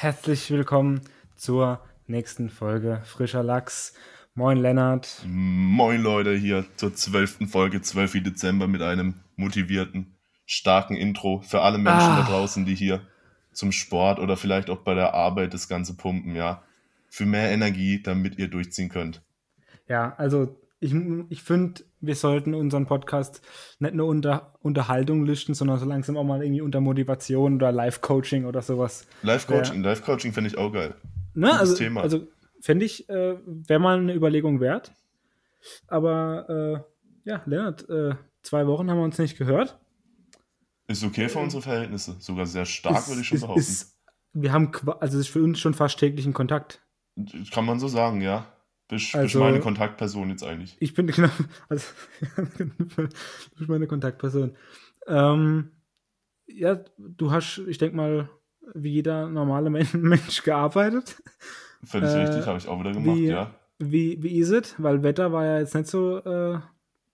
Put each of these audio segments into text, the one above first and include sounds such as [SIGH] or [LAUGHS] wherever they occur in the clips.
herzlich willkommen zur nächsten Folge Frischer Lachs. Moin Lennart. Moin Leute, hier zur zwölften Folge, 12. Dezember mit einem motivierten, starken Intro für alle Menschen Ah. da draußen, die hier zum Sport oder vielleicht auch bei der Arbeit das Ganze pumpen, ja. Für mehr Energie, damit ihr durchziehen könnt. Ja, also ich, ich finde, wir sollten unseren Podcast nicht nur unter Unterhaltung listen, sondern so langsam auch mal irgendwie unter Motivation oder Live-Coaching oder sowas. Live-Coaching, Live-Coaching finde ich auch geil. Ne? Gutes Also, Thema. also fände ich, äh, wäre mal eine Überlegung wert. Aber äh, ja, Lennart, äh, zwei Wochen haben wir uns nicht gehört. Ist okay für unsere Verhältnisse. Sogar sehr stark, Ist- würde ich schon ist- behaupten. ist- wir haben, also es ist für uns schon fast täglichen Kontakt. Kann man so sagen, ja. Bist, bist Also- meine Kontaktperson jetzt eigentlich. Ich bin [LAUGHS] genau, also [LAUGHS] bist meine Kontaktperson. Ähm, ja, du hast, ich denke mal, wie jeder normale Men- [LAUGHS] Mensch gearbeitet. Völlig äh, richtig, habe ich auch wieder gemacht, wie- ja. Wie, wie ist es? Weil Wetter war ja jetzt nicht so äh,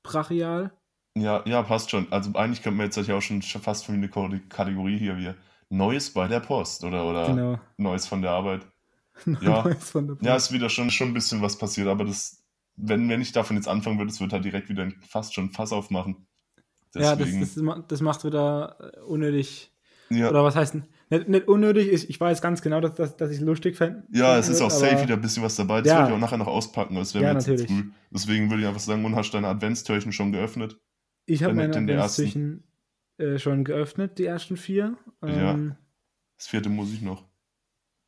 brachial. Ja, ja, passt schon. Also eigentlich könnte man jetzt ja auch schon fast von eine Kategorie hier wie Neues bei der Post oder, oder Genau. Neues von der Arbeit. [LAUGHS] Ja. Ja, ist wieder schon, schon ein bisschen was passiert, aber das, wenn, wenn ich davon jetzt anfangen würde, es wird halt direkt wieder fast schon Fass aufmachen. ja, das, Deswegen, das, das macht wieder äh, unnötig. ja, Oder was heißt denn? Nicht, nicht unnötig, ich, ich weiß ganz genau, dass, dass, dass ich es lustig fände. ja, es ist auch safe wieder ein bisschen was dabei. Das Ja. werde ich auch nachher noch auspacken, das wäre Ja, mir jetzt zu natürlich. früh. Deswegen würde ich einfach sagen, und hast deine Adventstürchen schon geöffnet? Ich habe meine den ersten. Adventstürchen äh, schon geöffnet, die ersten vier. Ja. Ähm, Das vierte muss ich noch.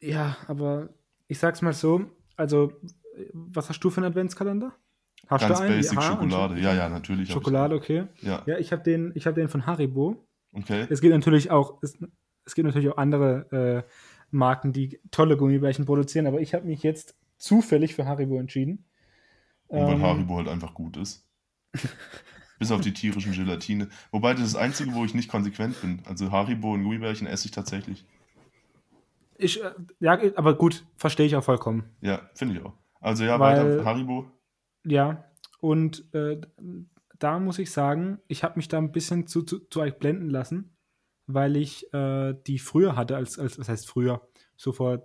ja. aber ich sag's mal so, also, was hast du für einen Adventskalender? Hast Ganz du einen? basic Ja, Schokolade. Ja, ja, natürlich. Schokolade, okay. Ja, Ja, ich habe den, ich hab den von Haribo. okay. Es gibt natürlich auch, es, es gibt natürlich auch andere äh, Marken, die tolle Gummibärchen produzieren, aber ich habe mich jetzt zufällig für Haribo entschieden. Und weil Ähm, Haribo halt einfach gut ist. [LAUGHS] Bis auf die tierischen Gelatine. Wobei das ist das Einzige, wo ich nicht konsequent bin. Also Haribo und Gummibärchen esse ich tatsächlich. Ich, äh, ja, aber gut, verstehe ich auch vollkommen. Ja, finde ich auch. Also ja, Weil- weiter. Haribo. Ja, und äh, da muss ich sagen, ich habe mich da ein bisschen zu, zu, zu euch blenden lassen, weil ich äh, die früher hatte, als, als, was heißt früher, so vor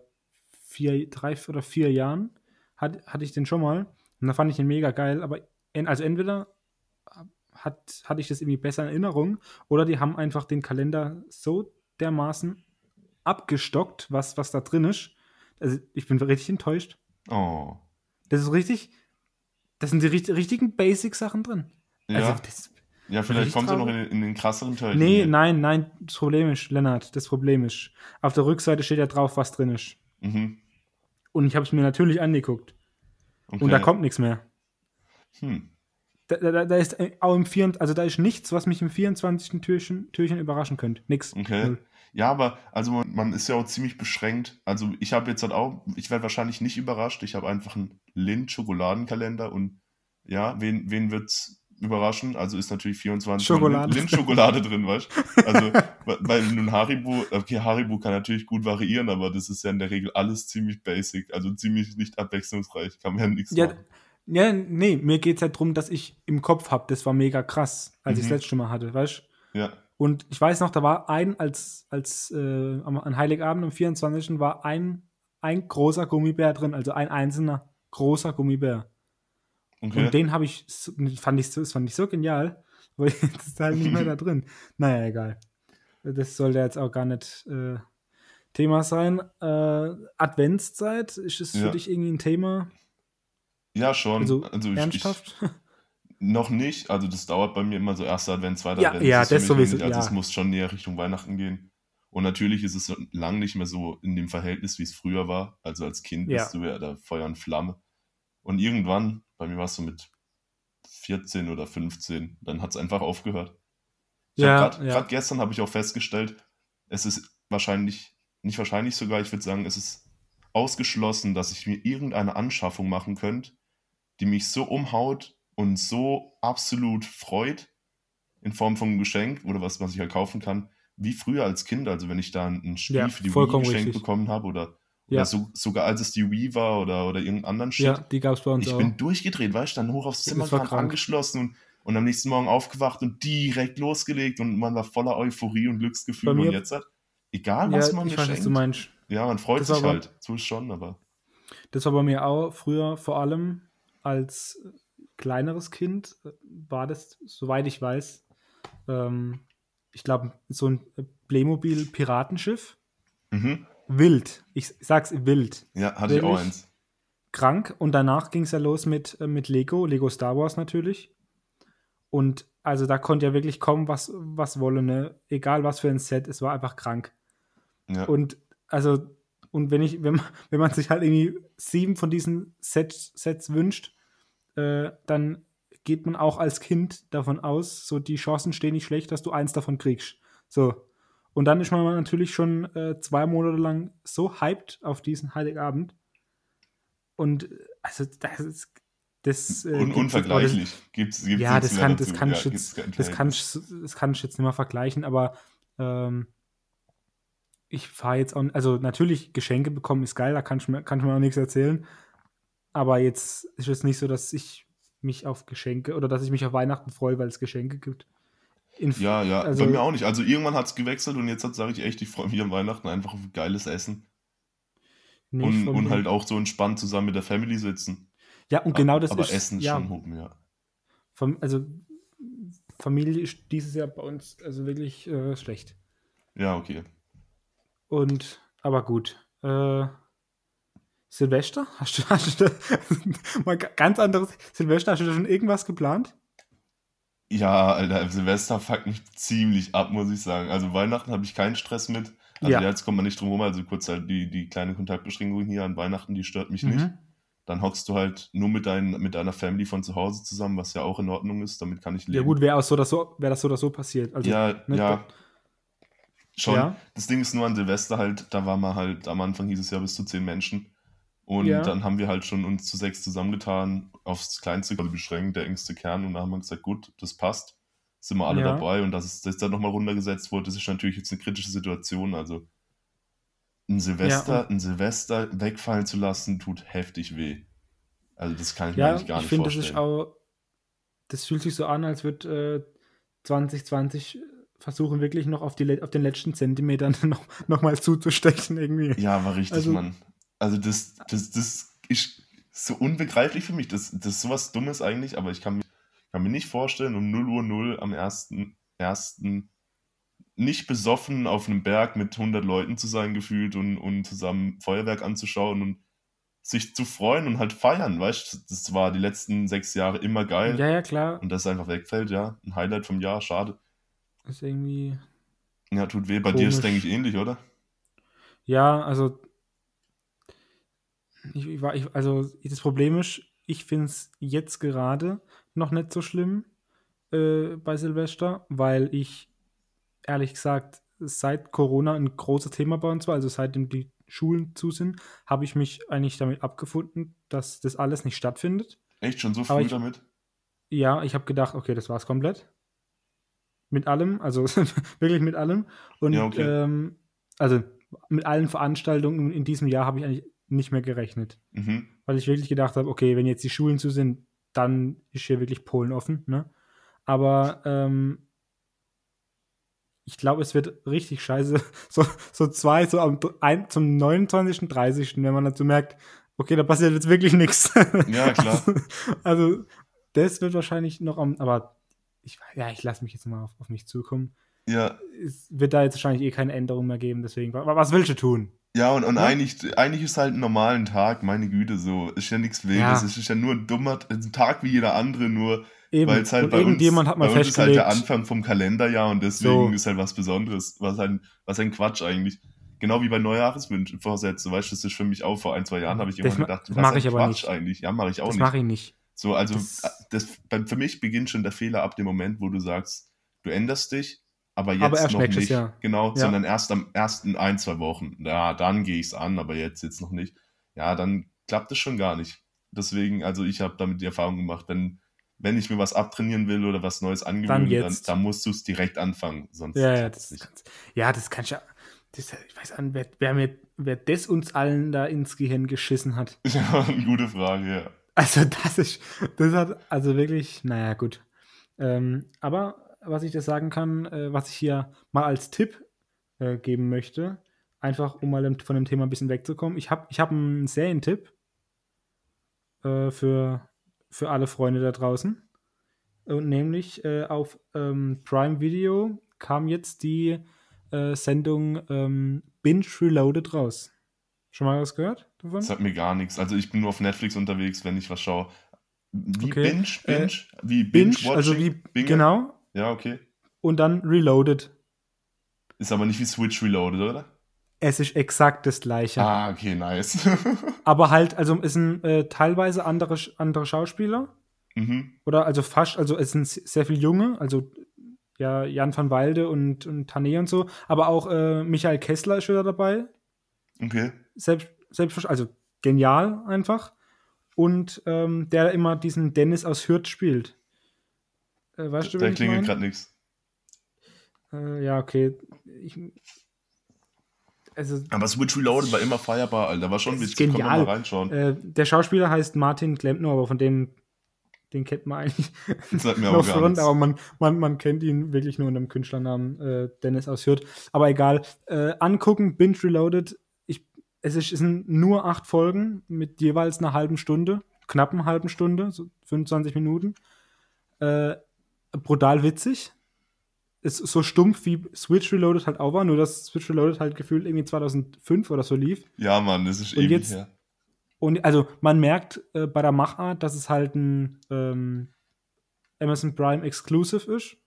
vier, drei oder vier Jahren, hat, hatte ich den schon mal und da fand ich den mega geil, aber en, also entweder hat, hatte ich das irgendwie besser in Erinnerung oder die haben einfach den Kalender so dermaßen abgestockt, was, was da drin ist. Also ich bin richtig enttäuscht. Oh. Das ist richtig. Das sind die richt- richtigen Basic-Sachen drin. Ja, Also, das, ja vielleicht kommt er noch in, in den krasseren Teil. nee, nein, nein. Das Problem ist, Lennart, das Problem ist, auf der Rückseite steht ja drauf, was drin ist. Mhm. Und ich habe es mir natürlich angeguckt. Okay. Und da kommt nichts mehr. Hm. Da, da, da ist äh, auch im 24, also da ist nichts, was mich im 24. Türchen, Türchen überraschen könnte. Nix. Okay. Null. Ja, aber also man, man ist ja auch ziemlich beschränkt. Also ich habe jetzt halt auch, ich werde wahrscheinlich nicht überrascht. Ich habe einfach einen Lind-Schokoladenkalender und ja, wen, wen wird's überraschen? Also ist natürlich 24 Schokolade. Lind-Schokolade drin, weißt du? [LAUGHS] Also, weil nun Haribo, okay, Haribo kann natürlich gut variieren, aber das ist ja in der Regel alles ziemlich basic, also ziemlich nicht abwechslungsreich. Kann man ja nichts Ja, machen. Ja, nee, mir geht es halt darum, dass ich im Kopf habe, das war mega krass, als ich Mhm. das letzte Mal hatte, weißt du? Ja, Und ich weiß noch, da war ein, als, als äh, am, an Heiligabend am 24. war ein, ein großer Gummibär drin, also ein einzelner großer Gummibär. okay. Und den habe ich, fand ich, so- das fand ich so genial, [LAUGHS] weil jetzt ist halt nicht mehr da drin. Naja, egal. Das sollte jetzt auch gar nicht äh, Thema sein. Äh, Adventszeit, ist es für Ja. dich irgendwie ein Thema? Ja, schon. Also, Also, ich, ernsthaft? Ich, noch nicht. Also das dauert bei mir immer so erster Advent, zweiter Ja, Advent. ja, das noch sowieso. Also ja. es muss schon näher Richtung Weihnachten gehen. Und natürlich ist es so lang nicht mehr so in dem Verhältnis, wie es früher war. Also als Kind Ja. bist du ja da Feuer und Flamme. Und irgendwann, bei mir war es so mit 14 oder 15, dann hat es einfach aufgehört. Ich Ja, grad, ja. Gerade gestern habe ich auch festgestellt, es ist wahrscheinlich, nicht wahrscheinlich sogar, ich würde sagen, es ist ausgeschlossen, dass ich mir irgendeine Anschaffung machen könnte, die mich so umhaut und so absolut freut, in Form von einem Geschenk oder was, was ich halt kaufen kann, wie früher als Kind. Also wenn ich da ein Spiel Ja, für die Wii geschenkt richtig. bekommen habe oder, Ja. oder so, sogar als es die Wii war oder, oder irgendeinen anderen Shit. Ja, die gab es bei uns Ich auch. bin durchgedreht, weißt du, dann hoch aufs Zimmer kam, angeschlossen und, und am nächsten Morgen aufgewacht und direkt losgelegt und man war voller Euphorie und Glücksgefühl mir- und jetzt hat, egal ja, was man ich weiß, was schenkt, meinst. Ja, man freut Das sich aber- halt. So ist schon, aber. Das war bei mir auch früher vor allem als kleineres Kind, äh, war das, soweit ich weiß, ähm, ich glaube, so ein Playmobil-Piratenschiff. Mhm. Wild. Ich sag's wild. Ja, hatte ich auch Wirklich? eins. Krank. Und danach ging es ja los mit, äh, mit Lego, Lego Star Wars natürlich. Und also da konnte ja wirklich kommen, was, was wolle, ne? Egal was für ein Set, es war einfach krank. Ja. Und also, und wenn ich, wenn man, [LAUGHS] wenn man sich halt irgendwie sieben von diesen Sets, Sets wünscht, äh, dann geht man auch als Kind davon aus, so die Chancen stehen nicht schlecht, dass du eins davon kriegst. So. Und dann ist man natürlich schon äh, zwei Monate lang so hyped auf diesen Heiligabend. Und äh, also das ist das, äh, Un unvergleichlich. Gibt's, gibt's ja, das kann, das kann Ja, jetzt, das kann das kann ich jetzt nicht mehr vergleichen, aber ähm, ich fahre jetzt auch, also natürlich Geschenke bekommen ist geil, da kann ich mir, kann ich mir auch nichts erzählen, aber jetzt ist es nicht so, dass ich mich auf Geschenke oder dass ich mich auf Weihnachten freue, weil es Geschenke gibt. In, Ja, ja, also- bei mir auch nicht. Also irgendwann hat es gewechselt und jetzt sage ich echt, ich freue mich an Weihnachten einfach auf geiles Essen. nicht und, und halt auch so entspannt zusammen mit der Family sitzen. ja, und genau das Aber ist Essen ist ja, schon hoch mehr. Fam- also Familie ist dieses Jahr bei uns also wirklich äh, schlecht. Ja, okay. Und, aber gut. Äh, Silvester? Hast du, hast du [LAUGHS] mal ga- ganz anderes Silvester? Hast du da schon irgendwas geplant? Ja, Alter, Silvester fuckt mich ziemlich ab, muss ich sagen. Also Weihnachten habe ich keinen Stress mit. Also Ja. jetzt kommt man nicht drum rum. Also kurz halt die, die kleine Kontaktbeschränkung hier an Weihnachten, die stört mich nicht. Mhm. Dann hockst du halt nur mit, dein, mit deiner Family von zu Hause zusammen, was ja auch in Ordnung ist. Damit kann ich leben. Ja gut, wäre so, wär das so oder so passiert. Also, ja, ne, ja. Schon. Ja. Das Ding ist nur an Silvester halt, da war man halt, am Anfang hieß es ja bis zu zehn Menschen. Und Ja. dann haben wir halt schon uns zu sechs zusammengetan, aufs kleinste beschränkt, der engste Kern. Und da haben wir gesagt, gut, das passt. Sind wir alle Ja. dabei. Und dass es das dann nochmal runtergesetzt wurde, das ist natürlich jetzt eine kritische Situation. Also ein Silvester, Ja, ein Silvester wegfallen zu lassen, tut heftig weh. Also das kann ich mir eigentlich gar ich nicht finde, das vorstellen. ist auch, das fühlt sich so an, als würde äh, 2020 versuchen, wirklich noch auf, die, auf den letzten Zentimetern [LAUGHS] noch, noch mal zuzustechen irgendwie. Ja, war richtig, Also- Mann. Also das, das, das ist so unbegreiflich für mich. Das, das ist sowas Dummes eigentlich, aber ich kann mir, kann mir nicht vorstellen, um 0 Uhr 0 am 1.1. nicht besoffen auf einem Berg mit 100 Leuten zu sein gefühlt und, und zusammen Feuerwerk anzuschauen und sich zu freuen und halt feiern, weißt du? Das war die letzten sechs Jahre immer geil. Ja, ja, klar. Und das einfach wegfällt, ja. Ein Highlight vom Jahr, schade. Ist irgendwie. Ja, tut weh. Bei dir ist, Komisch. denke ich, ähnlich, oder? Ja, also. Ich, ich war, ich, also das Problem ist, ich finde es jetzt gerade noch nicht so schlimm äh, bei Silvester, weil ich ehrlich gesagt seit Corona ein großes Thema bei uns war, also seitdem die Schulen zu sind, habe ich mich eigentlich damit abgefunden, dass das alles nicht stattfindet. Echt schon so früh ich- damit? Ja, ich habe gedacht, okay, das war's komplett. Mit allem, also [LAUGHS] wirklich mit allem. Und Ja, okay. ähm, also mit allen Veranstaltungen in diesem Jahr habe ich eigentlich nicht mehr gerechnet. Mhm. Weil ich wirklich gedacht habe, okay, wenn jetzt die Schulen zu sind, dann ist hier wirklich Polen offen. Ne? Aber ähm, ich glaube, es wird richtig scheiße. [LAUGHS] So, so zwei, so am, ein, zum 29., 30., wenn man dazu merkt, okay, da passiert jetzt wirklich nichts. Ja, klar. Also, [LAUGHS] also, das wird wahrscheinlich noch am, aber ich, ja, ich lasse mich jetzt mal auf, auf mich zukommen. Ja, Es wird da jetzt wahrscheinlich eh keine Änderung mehr geben, deswegen, wa- was willst du tun? Ja, und, und Ja? eigentlich, eigentlich ist halt ein normalen Tag, meine Güte, so. Ist ja nichts Wildes. Ja. Es ist ja nur ein dummer ein Tag wie jeder andere, nur weil es halt und bei uns, irgendjemand hat mal bei uns ist halt der Anfang vom Kalenderjahr und deswegen So. ist halt was Besonderes. Was ein, was ein Quatsch eigentlich. Genau wie bei Neujahreswünschen, Vorsätze, weißt du, das ist für mich auch vor ein, zwei Jahren, habe ich Das immer gedacht, das was mach ein ich aber Quatsch nicht. eigentlich. Ja, mache ich auch das nicht. mache ich nicht. So, also Das- das, bei, für mich beginnt schon der Fehler ab dem Moment, wo du sagst, du änderst dich, aber jetzt Aber noch nicht. Jahr. Genau, Ja. sondern erst am ersten ein, zwei Wochen. Ja, dann gehe ich es an, aber jetzt jetzt noch nicht. Ja, dann klappt es schon gar nicht. Deswegen, also ich habe damit die Erfahrung gemacht, wenn, wenn ich mir was abtrainieren will oder was Neues angewöhnen, dann, jetzt. dann musst du es direkt anfangen, sonst Ja, ja, es das, nicht. kannst, ja, das kann ich ja. Das, ich weiß an, wer, wer, mir, wer das uns allen da ins Gehirn geschissen hat. [LAUGHS] Ja, eine gute Frage, ja. Also, das ist, das hat, also wirklich, naja, gut. Ähm, aber was ich dir sagen kann, äh, was ich hier mal als Tipp äh, geben möchte, einfach um mal von dem Thema ein bisschen wegzukommen. Ich habe ich hab einen Serientipp äh, für, für alle Freunde da draußen. Und nämlich äh, auf ähm, Prime Video kam jetzt die äh, Sendung ähm, Binge Reloaded raus. Schon mal was gehört davon? Das sagt mir gar nichts. Also ich bin nur auf Netflix unterwegs, wenn ich was schaue. Wie okay. Binge? Äh, Binge? wie Binge? Binge also wie, Binge? genau. Ja, okay. Und dann Reloaded. Ist aber nicht wie Switch Reloaded, oder? Es ist exakt das gleiche. Ah, okay, nice. [LAUGHS] aber halt, also es sind äh, teilweise andere, andere Schauspieler. Mhm. Oder also fast, also es sind sehr viele Junge, also ja, Jan van Walde und, und Tané und so, aber auch äh, Michael Kessler ist wieder dabei. Okay. Selbst, selbst, also genial einfach. Und ähm, der immer diesen Dennis aus Hürth spielt. Äh, weißt du, der klingelt gerade nichts. Äh, ja, okay. Ich, also, aber Switch Reloaded war immer feierbar, Alter. War schon witzig. Genial. Kann man mal reinschauen. Äh, der Schauspieler heißt Martin Klempner, aber von dem, den kennt man eigentlich [LAUGHS] das mir [LAUGHS] auch front, aber man, man, man kennt ihn wirklich nur unter dem Künstlernamen äh, Dennis aus Hürth. Aber egal. Äh, angucken, Binge Reloaded. Es, ist, es sind nur acht Folgen mit jeweils einer halben Stunde, knappen halben Stunde, so 25 Minuten. Äh, brutal witzig ist so stumpf wie Switch Reloaded halt auch war, nur dass Switch Reloaded halt gefühlt irgendwie 2005 oder so lief. Ja, Mann, das ist und ewig jetzt, her. Und also man merkt äh, bei der Machart, dass es halt ein ähm, Amazon Prime Exclusive ist.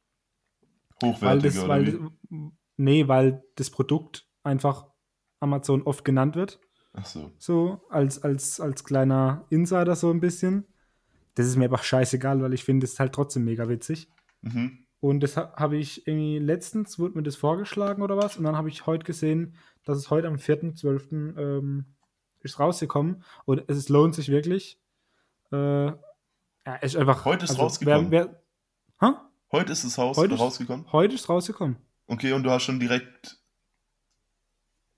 Hochwertig, weil, wie? Nee, weil das Produkt einfach Amazon oft genannt wird. Ach so. So, als, als, als kleiner Insider so ein bisschen. Das ist mir einfach scheißegal, weil ich finde es halt trotzdem mega witzig. Mhm. Und das habe ich irgendwie letztens, wurde mir das vorgeschlagen oder was. Und dann habe ich heute gesehen, dass es heute am 4.12. Ähm, ist rausgekommen. Und es lohnt sich wirklich. Äh, ja, ist einfach. Heute ist also, rausgekommen. Wer, wer? Heute ist es Haus heute rausgekommen. Ist, heute ist rausgekommen. Okay, und du hast schon direkt.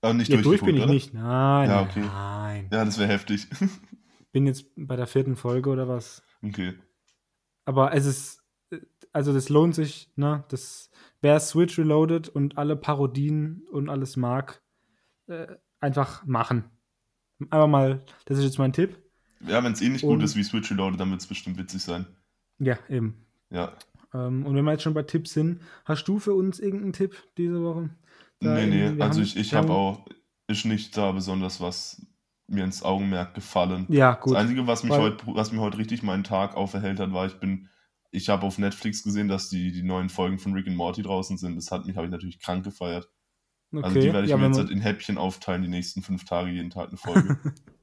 Äh, nicht ja, durch bin ich oder? nicht. Nein, ja, okay. nein. Ja, das wäre heftig. [LAUGHS] bin jetzt bei der vierten Folge oder was. Okay. Aber es ist also das lohnt sich, ne? Das, wer Switch Reloaded und alle Parodien und alles mag, äh, einfach machen. Aber mal, das ist jetzt mein Tipp. Ja, wenn es eh nicht und, gut ist wie Switch Reloaded, dann wird es bestimmt witzig sein. Ja, eben. Ja. Ähm, und wenn wir jetzt schon bei Tipps sind, hast du für uns irgendeinen Tipp diese Woche? Da nee, nee, also haben, ich, ich habe auch, ist nicht da besonders was mir ins Augenmerk gefallen. Ja, gut. Das Einzige, was mich heute, was mir heute richtig meinen Tag auferhellt hat, war, ich bin ich habe auf Netflix gesehen, dass die, die neuen Folgen von Rick and Morty draußen sind. Das hat mich, habe ich natürlich krank gefeiert. Okay. Also die werde ich ja, mir jetzt halt in Häppchen aufteilen, die nächsten fünf Tage, jeden Tag eine Folge.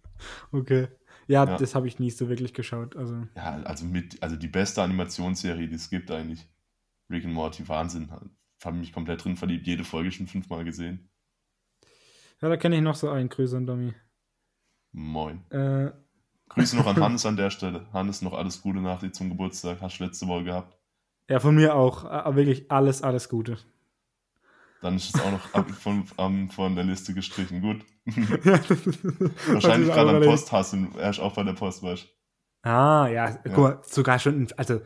[LAUGHS] okay. Ja, ja. das habe ich nie so wirklich geschaut. Also. Ja, also mit, also die beste Animationsserie, die es gibt eigentlich. Rick and Morty, Wahnsinn. Habe mich komplett drin verliebt, jede Folge schon fünfmal gesehen. Ja, da kenne ich noch so einen. Grüße an Domi. Moin. Äh, Grüße noch an [LAUGHS] Hannes an der Stelle. Hannes, noch alles Gute nach dir zum Geburtstag. Hast du letzte Woche gehabt. Ja, von mir auch. Aber wirklich alles, alles Gute. Dann ist es auch noch [LAUGHS] von, um, von der Liste gestrichen. Gut. [LAUGHS] Wahrscheinlich gerade am Posthassen. Er ist auch bei der Post, weißt Ah, ja. ja. Guck mal, sogar schon, also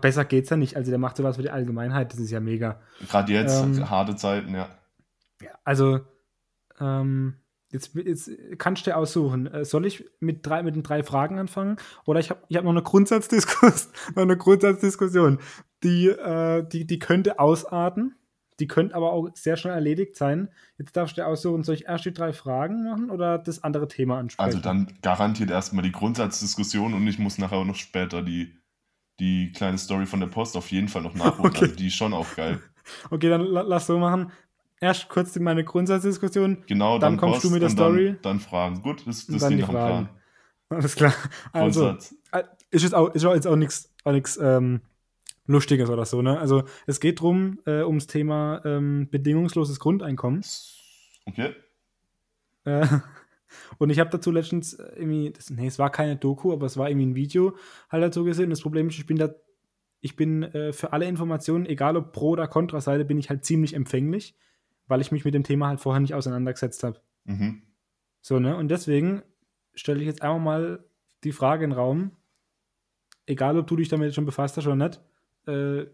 besser geht's ja nicht. Also der macht sowas für die Allgemeinheit, das ist ja mega. Gerade jetzt, ähm, harte Zeiten, ja. Also ähm, Jetzt, jetzt kannst du aussuchen. Äh, soll ich mit, drei, mit den drei Fragen anfangen? Oder ich habe ich hab noch eine Grundsatzdiskussion, [LAUGHS] noch eine Grundsatzdiskussion. Die, äh, die, die könnte ausarten. Die könnte aber auch sehr schnell erledigt sein. Jetzt darfst du aussuchen, soll ich erst die drei Fragen machen oder das andere Thema ansprechen? Also dann garantiert erstmal die Grundsatzdiskussion und ich muss nachher auch noch später die, die kleine Story von der Post auf jeden Fall noch [LAUGHS] nachholen. Okay. Also die ist schon auch geil. Okay, dann lass so machen erst kurz meine Grundsatzdiskussion. Genau, dann, dann kommst Post du mit der Story. Dann, dann, Fragen. Gut, das, das klingt nach Plan. Alles klar. Also, äh, ist jetzt auch, ist jetzt auch nichts auch nix, ähm, Lustiges oder so, ne? Also, es geht drum, äh, ums Thema ähm, bedingungsloses Grundeinkommen. Okay. Äh, [LAUGHS] und ich habe dazu letztens irgendwie, das, nee, es war keine Doku, aber es war irgendwie ein Video halt dazu gesehen. Das Problem ist, ich bin da, ich bin äh, für alle Informationen, egal ob pro oder kontra Seite, bin ich halt ziemlich empfänglich weil ich mich mit dem Thema halt vorher nicht auseinandergesetzt habe. Mhm. So, ne? Und deswegen stelle ich jetzt einfach mal die Frage in den Raum, egal ob du dich damit schon befasst hast oder nicht, äh,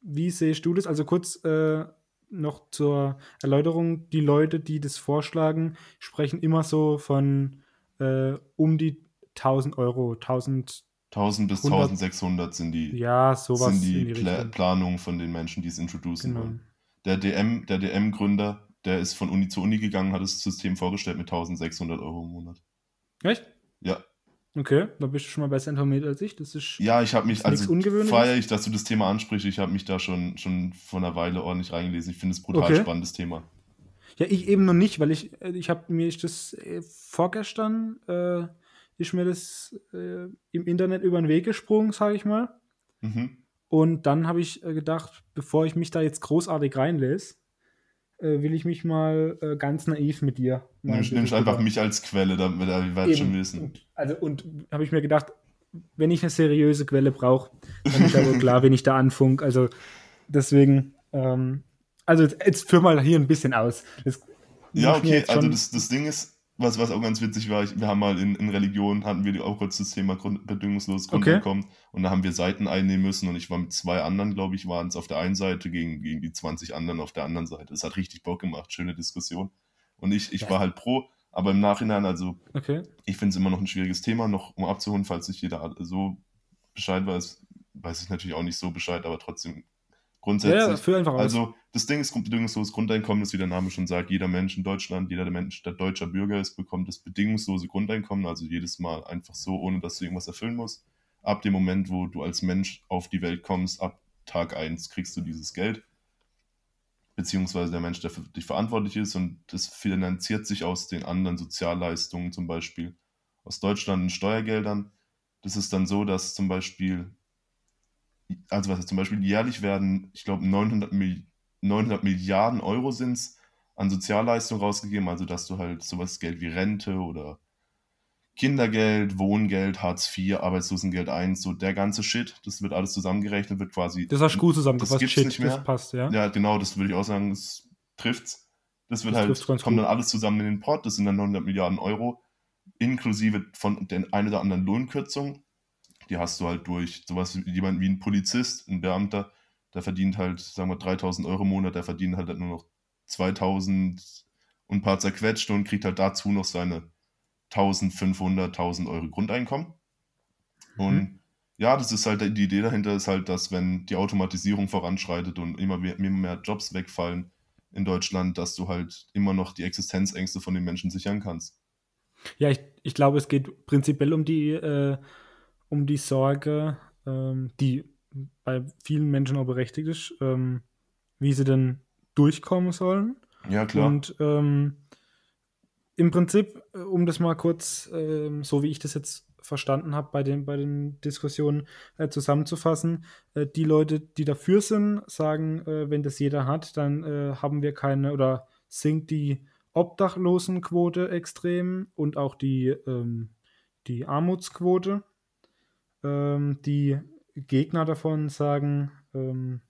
wie siehst du das? Also kurz, äh, noch zur Erläuterung, die Leute, die das vorschlagen, sprechen immer so von äh, um die 1000 Euro, 1000 1000 bis 100 1600 sind die, ja, sowas sind die, die Pla. Planungen von den Menschen, die es introducen Genau. wollen. Der DM, der DM-Gründer, der ist von Uni zu Uni gegangen, hat das System vorgestellt mit 1600 Euro im Monat. Echt? Ja, Okay, da bist du schon mal besser informiert als ich. Das ist ja, ich habe mich, also feiere ich, dass du das Thema ansprichst. Ich habe mich da schon, schon vor einer Weile ordentlich reingelesen. Ich finde es brutal Okay. spannendes Thema. Ja, ich eben noch nicht, weil ich, äh, ich habe mir ist das äh, vorgestern äh, ist mir das äh, im Internet über den Weg gesprungen, sage ich mal. Mhm. Und dann habe ich äh, gedacht, bevor ich mich da jetzt großartig reinlese, äh, will ich mich mal äh, ganz naiv mit dir. Nimmst, nimmst einfach mich als Quelle, damit wir werden schon wissen. Und, also, und habe ich mir gedacht, wenn ich eine seriöse Quelle brauche, dann ist ja wohl klar, wenn ich da anfunk. Also deswegen, ähm, also jetzt, jetzt führ mal hier ein bisschen aus. Das Ja, okay, also das, das Ding ist, was, was auch ganz witzig war, ich, wir haben mal in, in Religion, hatten wir auch kurz das Thema Grund, bedingungsloses Okay. Grundeinkommen und da haben wir Seiten einnehmen müssen und ich war mit zwei anderen, glaube ich, waren es auf der einen Seite gegen, gegen die 20 anderen auf der anderen Seite. Das hat richtig Bock gemacht, schöne Diskussion. Und ich, ich Ja. war halt pro, aber im Nachhinein, also Okay. ich finde es immer noch ein schwieriges Thema, noch um abzuholen, falls sich jeder so Bescheid weiß, weiß ich natürlich auch nicht so Bescheid, aber trotzdem grundsätzlich. ja, führ einfach aus. Also, das Ding ist, bedingungsloses Grundeinkommen ist, wie der Name schon sagt, jeder Mensch in Deutschland, jeder der Mensch, der deutscher Bürger ist, bekommt das bedingungslose Grundeinkommen, also jedes Mal einfach so, ohne dass du irgendwas erfüllen musst. Ab dem Moment, wo du als Mensch auf die Welt kommst, ab Tag 1 kriegst du dieses Geld. Beziehungsweise der Mensch, der für dich verantwortlich ist und das finanziert sich aus den anderen Sozialleistungen, zum Beispiel aus Deutschland in Steuergeldern. Das ist dann so, dass zum Beispiel also was jetzt zum Beispiel jährlich werden, ich glaube 900, Mil 900 Milliarden Euro sind es an Sozialleistungen rausgegeben, also dass du halt sowas Geld wie Rente oder Kindergeld, Wohngeld, Hartz IV, Arbeitslosengeld 1, so der ganze Shit, das wird alles zusammengerechnet, wird quasi. das hast du gut zusammengefasst. gibt's Shit, nicht mehr. das passt, ja. Ja, genau, das würde ich auch sagen, das trifft's. Das wird Das halt, kommt gut. dann alles zusammen in den Pot, das sind dann 900 Milliarden Euro, inklusive von den ein oder anderen Lohnkürzungen. Die hast du halt durch sowas wie jemand wie ein Polizist, ein Beamter, der verdient halt, sagen wir, 3000 Euro im Monat, der verdient halt nur noch 2000 und ein paar zerquetschte und kriegt halt dazu noch seine 1500, 1000 Euro Grundeinkommen. Und Mhm. ja, das ist halt die Idee dahinter, ist halt, dass wenn die Automatisierung voranschreitet und immer mehr, immer mehr Jobs wegfallen in Deutschland, dass du halt immer noch die Existenzängste von den Menschen sichern kannst. Ja, ich, ich glaube, es geht prinzipiell um die, äh, um die Sorge, ähm, die bei vielen Menschen auch berechtigt ist, ähm, wie sie denn durchkommen sollen. Ja, klar. Und ähm, im Prinzip, äh, um das mal kurz, ähm, so wie ich das jetzt verstanden habe, bei den, bei den Diskussionen äh, zusammenzufassen, äh, die Leute, die dafür sind, sagen, äh, wenn das jeder hat, dann äh, haben wir keine oder sinkt die Obdachlosenquote extrem und auch die, ähm, die Armutsquote. Ähm, die Gegner davon sagen, ähm,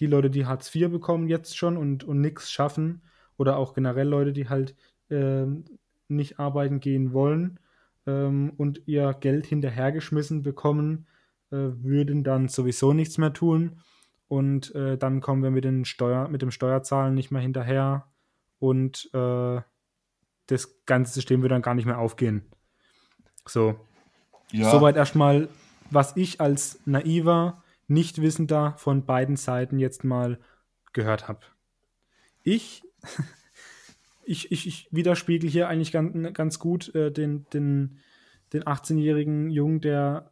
die Leute, die Hartz IV bekommen jetzt schon und, und nichts schaffen, oder auch generell Leute, die halt ähm, nicht arbeiten gehen wollen ähm, und ihr Geld hinterhergeschmissen bekommen, äh, würden dann sowieso nichts mehr tun. Und äh, dann kommen wir mit, den Steuer, mit dem Steuerzahlen nicht mehr hinterher und äh, das ganze System würde dann gar nicht mehr aufgehen. So, ja, Soweit erstmal, was ich als naiver Nichtwissender von beiden Seiten jetzt mal gehört habe. Ich, [LAUGHS] ich, ich, ich widerspiegel hier eigentlich ganz, ganz gut äh, den, den, den 18-jährigen Jungen, der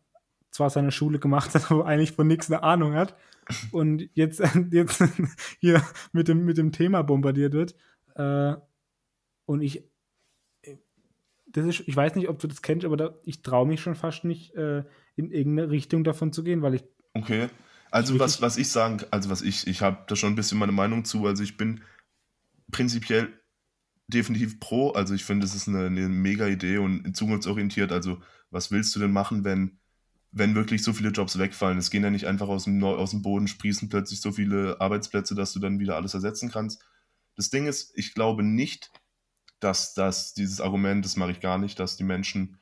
zwar seine Schule gemacht hat, [LAUGHS] aber eigentlich von nichts eine Ahnung hat [LAUGHS] und jetzt, jetzt hier mit dem, mit dem Thema bombardiert wird. Äh, und ich, das ist, ich weiß nicht, ob du das kennst, aber da, ich traue mich schon fast nicht, äh, in irgendeine Richtung davon zu gehen, weil ich okay. Also was, was ich sagen, also was ich, ich habe da schon ein bisschen meine Meinung zu. Also ich bin prinzipiell definitiv pro. Also ich finde, es ist eine, eine mega Idee und zukunftsorientiert. Also was willst du denn machen, wenn, wenn wirklich so viele Jobs wegfallen? Es gehen ja nicht einfach aus dem, aus dem Boden, sprießen plötzlich so viele Arbeitsplätze, dass du dann wieder alles ersetzen kannst. Das Ding ist, ich glaube nicht, dass das, dieses Argument, das mache ich gar nicht, dass die Menschen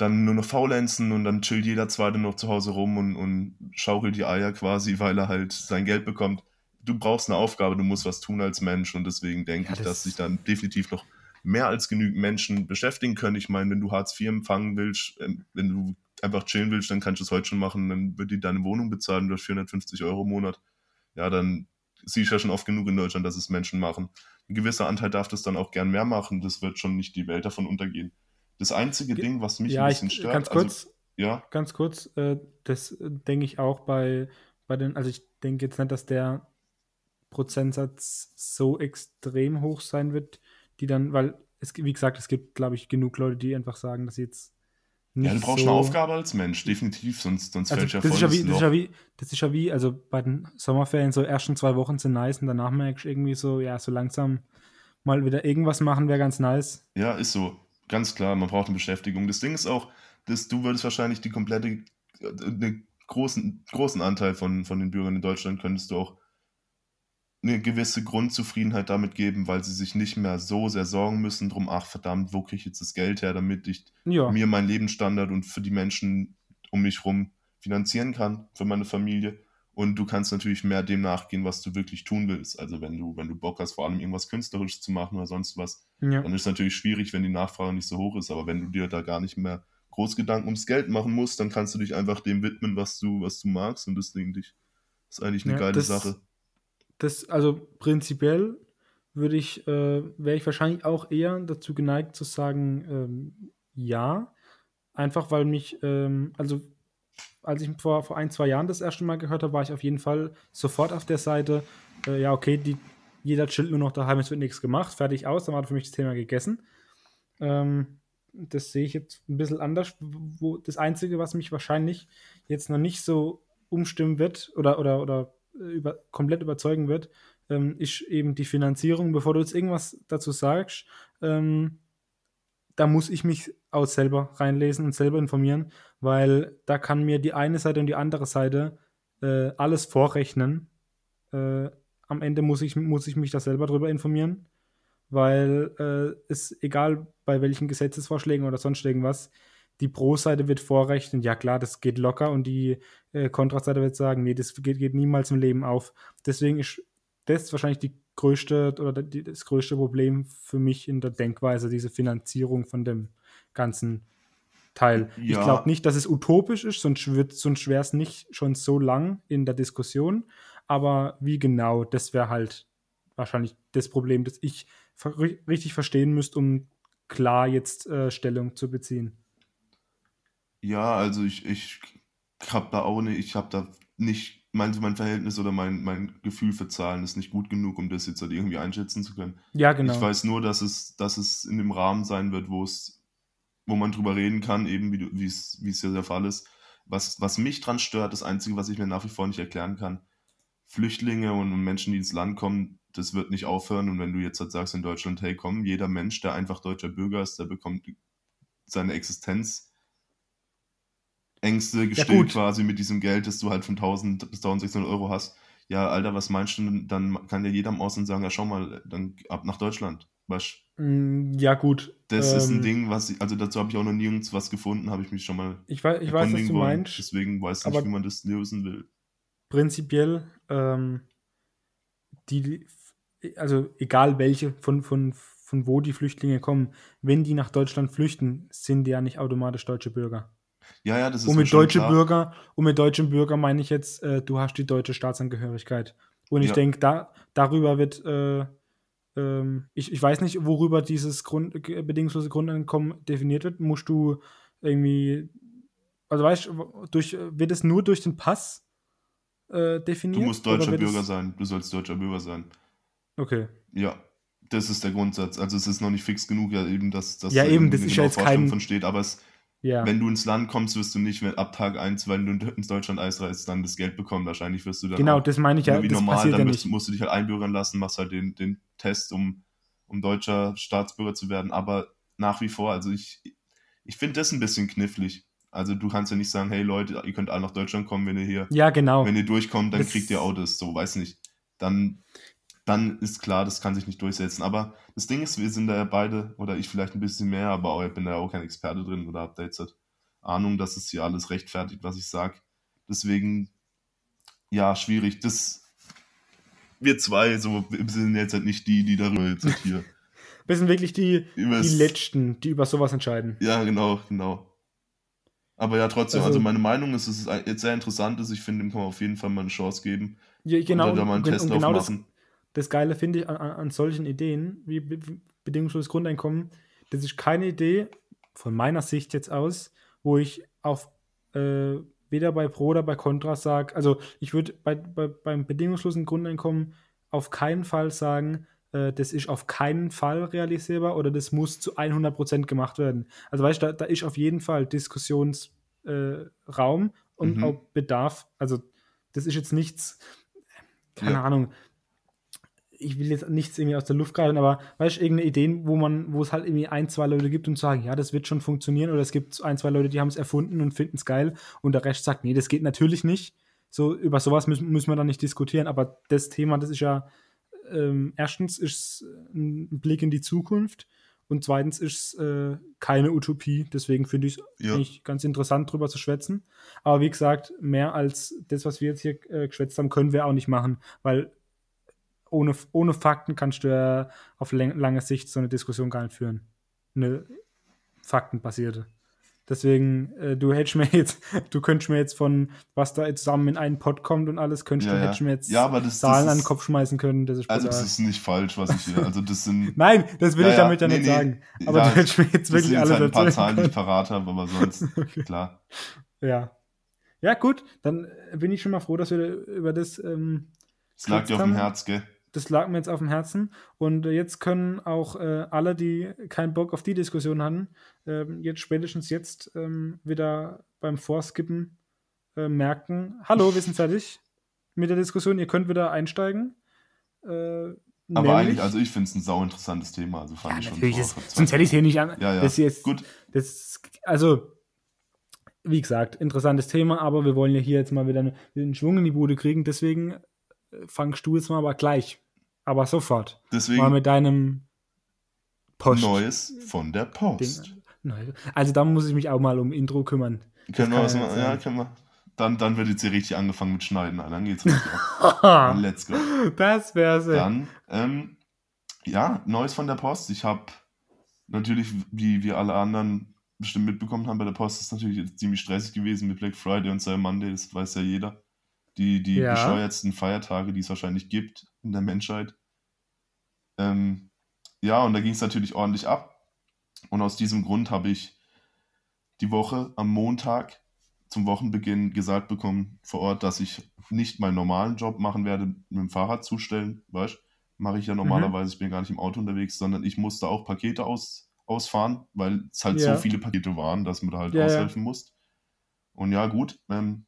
dann nur noch faulenzen und dann chillt jeder Zweite noch zu Hause rum und, und schaukelt die Eier quasi, weil er halt sein Geld bekommt. du brauchst eine Aufgabe, du musst was tun als Mensch und deswegen denke Ja, ich, das- dass sich dann definitiv noch mehr als genügend Menschen beschäftigen können. Ich meine, wenn du Hartz IV empfangen willst, ähm, wenn du einfach chillen willst, dann kannst du es heute schon machen, dann wird die deine Wohnung bezahlen durch 450 Euro im Monat. Ja, dann siehst du ja schon oft genug in Deutschland, dass es Menschen machen. Ein gewisser Anteil darf das dann auch gern mehr machen, das wird schon nicht die Welt davon untergehen. Das einzige Ge- Ding, was mich ja, ein ich, bisschen stört, ganz kurz, also, ja, ganz kurz, äh, das äh, denke ich auch bei, bei den, also ich denke jetzt nicht, dass der Prozentsatz so extrem hoch sein wird, die dann, weil es, wie gesagt, es gibt, glaube ich, genug Leute, die einfach sagen, dass sie jetzt nicht ja, du brauchst so, eine Aufgabe als Mensch, definitiv, sonst, sonst Also fällt ja das, voll ist ja das wie, das, ist ja wie, das ist ja wie, also bei den Sommerferien, so ersten zwei Wochen sind nice und danach merkst du irgendwie so, ja, so langsam mal wieder irgendwas machen wäre ganz nice. Ja, ist so. Ganz klar, man braucht eine Beschäftigung. Das Ding ist auch, dass du würdest wahrscheinlich die komplette, äh, einen großen, großen Anteil von, von den Bürgern in Deutschland könntest du auch eine gewisse Grundzufriedenheit damit geben, weil sie sich nicht mehr so sehr sorgen müssen drum, ach verdammt, wo kriege ich jetzt das Geld her, damit ich Ja, mir meinen Lebensstandard und für die Menschen um mich herum finanzieren kann, für meine Familie. Und du kannst natürlich mehr dem nachgehen, was du wirklich tun willst. Also wenn du, wenn du Bock hast, vor allem irgendwas Künstlerisches zu machen oder sonst was, ja. dann ist es natürlich schwierig, wenn die Nachfrage nicht so hoch ist. Aber wenn du dir da gar nicht mehr groß Gedanken ums Geld machen musst, dann kannst du dich einfach dem widmen, was du, was du magst. Und das denke ich, ist eigentlich eine Ja, geile das- Sache. Das, also prinzipiell würde ich, äh, wäre ich wahrscheinlich auch eher dazu geneigt zu sagen, ähm, ja. Einfach weil mich, ähm, also als ich vor, vor ein, zwei Jahren das erste Mal gehört habe, war ich auf jeden Fall sofort auf der Seite, äh, ja, okay, die, jeder chillt nur noch daheim, es wird nichts gemacht, fertig aus, dann war für mich das Thema gegessen. Ähm, das sehe ich jetzt ein bisschen anders. Wo, das Einzige, was mich wahrscheinlich jetzt noch nicht so umstimmen wird oder, oder, oder äh, über, komplett überzeugen wird, ähm, ist eben die Finanzierung. Bevor du jetzt irgendwas dazu sagst, ähm, da muss ich mich auch selber reinlesen und selber informieren, weil da kann mir die eine Seite und die andere Seite äh, alles vorrechnen. Äh, am Ende muss ich, muss ich mich da selber drüber informieren, weil äh, es egal bei welchen Gesetzesvorschlägen oder sonst irgendwas, die Pro-Seite wird vorrechnen, ja klar, das geht locker und die äh, Kontraseite wird sagen, nee, das geht, geht niemals im Leben auf. Deswegen ist das wahrscheinlich die größte oder das größte Problem für mich in der Denkweise, diese Finanzierung von dem ganzen Teil. Ich Ja. glaube nicht, dass es utopisch ist, sonst, sonst wäre es nicht schon so lang in der Diskussion. Aber wie genau, das wäre halt wahrscheinlich das Problem, das ich richtig verstehen müsste, um klar jetzt äh, Stellung zu beziehen. Ja, also ich, ich habe da auch nicht, ich habe da nicht, mein, mein Verhältnis oder mein, mein Gefühl für Zahlen ist nicht gut genug, um das jetzt halt irgendwie einschätzen zu können. Ja, genau. Ich weiß nur, dass es, dass es in dem Rahmen sein wird, wo es, wo man drüber reden kann, eben wie, es, ja der Fall ist. Was, was mich dran stört, das Einzige, was ich mir nach wie vor nicht erklären kann, Flüchtlinge und Menschen, die ins Land kommen, das wird nicht aufhören. Und wenn du jetzt halt sagst in Deutschland, hey komm, jeder Mensch, der einfach deutscher Bürger ist, der bekommt seine Existenz Ängste gestillt gut. quasi mit diesem Geld, das du halt von 1000 bis 1600 Euro hast. Ja, Alter, was meinst du? denn? Dann kann ja jeder am Ausland sagen, ja, schau mal, dann ab nach Deutschland. Weißt Mm, ja, gut. das ist ein Ähm, Ding, was ich, also dazu habe ich auch noch nirgends was gefunden, habe ich mich schon mal Ich weiß, ich weiß was du wollen. meinst. Deswegen weiß ich nicht, wie man das lösen will. prinzipiell, ähm, die, also egal welche, von, von, von wo die Flüchtlinge kommen, wenn die nach Deutschland flüchten, sind die ja nicht automatisch deutsche Bürger. Ja, ja, das ist Und mit schon deutsche klar. Bürger, und mit deutschen Bürger meine ich jetzt, äh, du hast die deutsche Staatsangehörigkeit. Und ich Ja. denke, da, darüber wird, äh, ähm, ich, ich weiß nicht, worüber dieses Grund, äh, bedingungslose Grundeinkommen definiert wird. Musst du irgendwie, also weißt du, durch, wird es nur durch den Pass äh, definiert? Du musst deutscher Bürger sein. Du sollst deutscher Bürger sein. Okay. Ja, das ist der Grundsatz. Also es ist noch nicht fix genug, ja eben, dass, dass Ja, eben, das ist ja jetzt kein- von steht, aber es, Ja. wenn du ins Land kommst, wirst du nicht, wenn ab Tag 1, wenn du ins Deutschland einreist, dann das Geld bekommen. Wahrscheinlich wirst du dann genau, auch das meine ich ja. wie Das normal, passiert dann ja nicht. musst du dich halt einbürgern lassen, machst halt den, den Test, um, um deutscher Staatsbürger zu werden. Aber nach wie vor, also ich, ich finde das ein bisschen knifflig. Also du kannst ja nicht sagen, hey Leute, ihr könnt alle nach Deutschland kommen, wenn ihr hier, Ja, genau. wenn ihr durchkommt, dann Das- kriegt ihr Autos. So, weiß nicht. Dann, dann ist klar, das kann sich nicht durchsetzen. Aber das Ding ist, wir sind da ja beide, oder ich vielleicht ein bisschen mehr, aber auch, ich bin da ja auch kein Experte drin oder hab da jetzt halt Ahnung, dass es hier alles rechtfertigt, was ich sage. Deswegen, ja, schwierig. Das, wir zwei, so, sind jetzt halt nicht die, die darüber jetzt halt hier. [LAUGHS] Wir sind wirklich die, die Übers- Letzten, die über sowas entscheiden. Ja, genau, genau. Aber ja, trotzdem, also, Also- meine Meinung ist, dass es jetzt sehr interessant ist. Ich finde, dem kann man auf jeden Fall mal eine Chance geben. Ja, genau, und da mal einen und, und Testlauf genau das, machen. Das Geile finde ich an, an solchen Ideen wie be bedingungsloses Grundeinkommen, das ist keine Idee, von meiner Sicht jetzt aus, wo ich auf äh, weder bei Pro oder bei Contra sage, also ich würde bei, bei, beim bedingungslosen Grundeinkommen auf keinen Fall sagen, äh, das ist auf keinen Fall realisierbar oder das muss zu 100% gemacht werden. Also weißt du, da, da ist auf jeden Fall Diskussionsraum äh, und Mhm. auch Bedarf. Also das ist jetzt nichts, keine Ja. Ahnung, ich will jetzt nichts irgendwie aus der Luft greifen, aber weißt du, irgendeine Idee, wo man, wo es halt irgendwie ein, zwei Leute gibt und sagen, ja, das wird schon funktionieren, oder es gibt ein, zwei Leute, die haben es erfunden und finden es geil und der Rest sagt, nee, das geht natürlich nicht. So, über sowas müssen, müssen wir dann nicht diskutieren, aber das Thema, das ist ja, ähm, erstens ist es ein Blick in die Zukunft und zweitens ist es äh, keine Utopie, deswegen finde ich es Ja. eigentlich ganz interessant, drüber zu schwätzen. Aber wie gesagt, mehr als das, was wir jetzt hier äh, geschwätzt haben, können wir auch nicht machen, weil ohne, ohne Fakten kannst du ja auf lange Sicht so eine Diskussion gar nicht führen. Eine faktenbasierte. Deswegen, äh, du hättest mir jetzt, du könntest mir jetzt von, was da jetzt zusammen in einen Pot kommt und alles, könntest Ja, du, ja. hättest mir jetzt Ja, aber das- Zahlen das an den ist- Kopf schmeißen können. Das ist Also, das ist nicht falsch, was ich hier. [LAUGHS] Also, das sind. Nein, das will ich damit ja nee, nicht nee. sagen. Aber du hättest mir jetzt wirklich alles halt ein paar Zahlen, die ich können. parat habe, aber sonst, [LAUGHS] klar. Ja. Ja, gut, dann bin ich schon mal froh, dass wir über das ähm, Es lag dir auf dem. Herz, gell? Das lag mir jetzt auf dem Herzen. Und äh, jetzt können auch äh, alle, die keinen Bock auf die Diskussion hatten, ähm, jetzt spätestens jetzt ähm, wieder beim Vorskippen äh, merken, hallo, wir sind fertig mit der Diskussion, ihr könnt wieder einsteigen. Äh, Aber eigentlich, also ich finde es ein sau interessantes Thema. Also fand ja, ich schon natürlich, das, sonst hätte ich es hier nicht an. Ja, ja. Das jetzt, Gut. Das, also, wie gesagt, interessantes Thema, aber wir wollen ja hier jetzt mal wieder einen, Schwung in die Bude kriegen, deswegen fangst du jetzt mal aber gleich. Aber sofort. Deswegen Mal mit deinem Post. Neues von der Post. Ding. Also da muss ich mich auch mal um Intro kümmern. Können wir was machen? Ja, können wir. Dann, dann wird jetzt hier richtig angefangen mit Schneiden. Dann geht's richtig ab. [LAUGHS] Let's go. das wär's. ey. Dann, ähm, ja, Neues von der Post. Ich habe natürlich, wie wir alle anderen bestimmt mitbekommen haben, bei der Post ist es natürlich ziemlich stressig gewesen mit Black Friday und Cyber Monday, das weiß ja jeder. Die, die Ja. bescheuertsten Feiertage, die es wahrscheinlich gibt in der Menschheit. Ähm, ja, und da ging es natürlich ordentlich ab. Und aus diesem Grund habe ich die Woche am Montag zum Wochenbeginn gesagt bekommen vor Ort, dass ich nicht meinen normalen Job machen werde, mit dem Fahrrad zustellen, weißt Mache ich ja normalerweise, ich bin gar nicht im Auto unterwegs, sondern ich musste auch Pakete aus, ausfahren, weil es halt Ja. so viele Pakete waren, dass man da halt Ja, ja. aushelfen muss. Und ja, gut, ähm,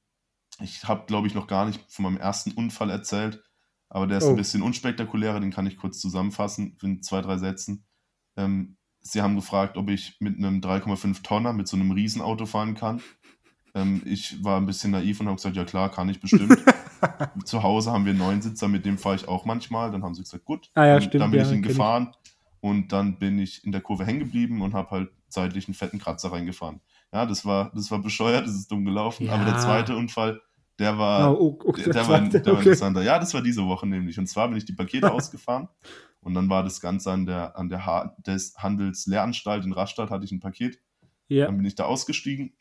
ich habe, glaube ich, noch gar nicht von meinem ersten Unfall erzählt, aber der ist Oh. ein bisschen unspektakulärer, den kann ich kurz zusammenfassen in zwei, drei Sätzen. Ähm, sie haben gefragt, ob ich mit einem 3,5 Tonner, mit so einem Riesenauto fahren kann. Ähm, ich war ein bisschen naiv und habe gesagt, ja klar, kann ich bestimmt. [LAUGHS] Zu Hause haben wir einen Neunsitzer, mit dem fahre ich auch manchmal. Dann haben sie gesagt, gut. Ah ja, dann, stimmt, Dann bin ja, ich ihn kenn ich. gefahren und dann bin ich in der Kurve hängen geblieben und habe halt seitlich einen fetten Kratzer reingefahren. Ja, das war, das war bescheuert, das ist dumm gelaufen. Aber der Ja. zweite Unfall, der war, Oh, oh, der, der, das war, der war okay. interessanter. Ja, das war diese Woche nämlich. Und zwar bin ich die Pakete [LAUGHS] ausgefahren und dann war das Ganze an der, an der ha des Handelslehranstalt in Rastatt, hatte ich ein Paket. Ja. Dann bin ich da ausgestiegen,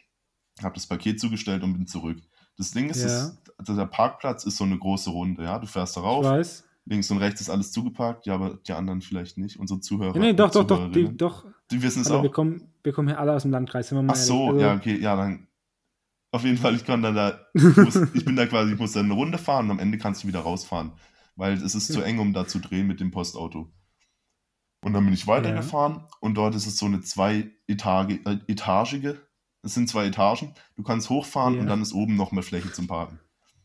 habe das Paket zugestellt und bin zurück. Das Ding ist, Ja. also der Parkplatz ist so eine große Runde. Ja, du fährst da Ich weiß. links und rechts ist alles zugeparkt, ja, aber die anderen vielleicht nicht. Unsere Zuhörer. Ja, nee, doch, doch, doch, die, doch. die wissen es Also auch. wir kommen, wir kommen hier alle aus dem Landkreis, sind wir mal Ach so, ehrlich. ja, Also, okay, ja, dann. Auf jeden Fall, ich kann dann da, ich, muss, [LAUGHS] ich bin da quasi, ich muss dann eine Runde fahren und am Ende kannst du wieder rausfahren. Weil es ist zu eng, um da zu drehen mit dem Postauto. Und dann bin ich weitergefahren und dort ist es so eine zwei Etage, äh, etagige, es sind zwei Etagen, du kannst hochfahren Ja. und dann ist oben noch mehr Fläche zum Parken.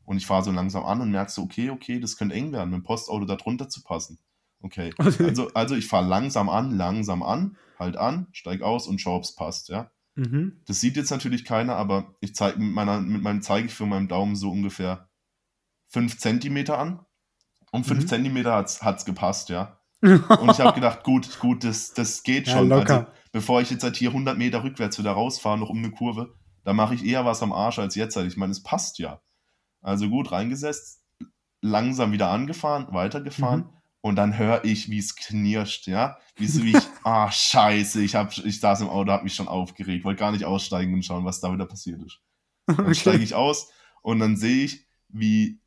Und ich fahre so langsam an und merke so, okay, okay, das könnte eng werden, mit dem Postauto da drunter zu passen. Okay, [LAUGHS] also, also ich fahre langsam an, langsam an, halt an, steig aus und schau, ob's passt, ja. Mhm. Das sieht jetzt natürlich keiner, aber ich zeige mit, meiner, mit meinem Zeigefinger, meinem Daumen so ungefähr 5 Zentimeter an. Um 5 Mhm. Zentimeter hat's, hat's gepasst, ja. [LAUGHS] Und ich habe gedacht, gut, gut, das, das geht Ja, schon. locker. Also, bevor ich jetzt halt hier 100 Meter rückwärts wieder rausfahre, noch um eine Kurve, da mache ich eher was am Arsch als jetzt. halt. Ich meine, es passt ja. Also gut, reingesetzt, langsam wieder angefahren, weitergefahren. Mhm. Und dann höre ich, wie es knirscht, ja. Wie so wie ich, [LAUGHS] ah, scheiße, ich, hab, ich saß im Auto, hab mich schon aufgeregt, wollte gar nicht aussteigen und schauen, was da wieder passiert ist. Dann okay. steige ich aus und dann sehe ich, wie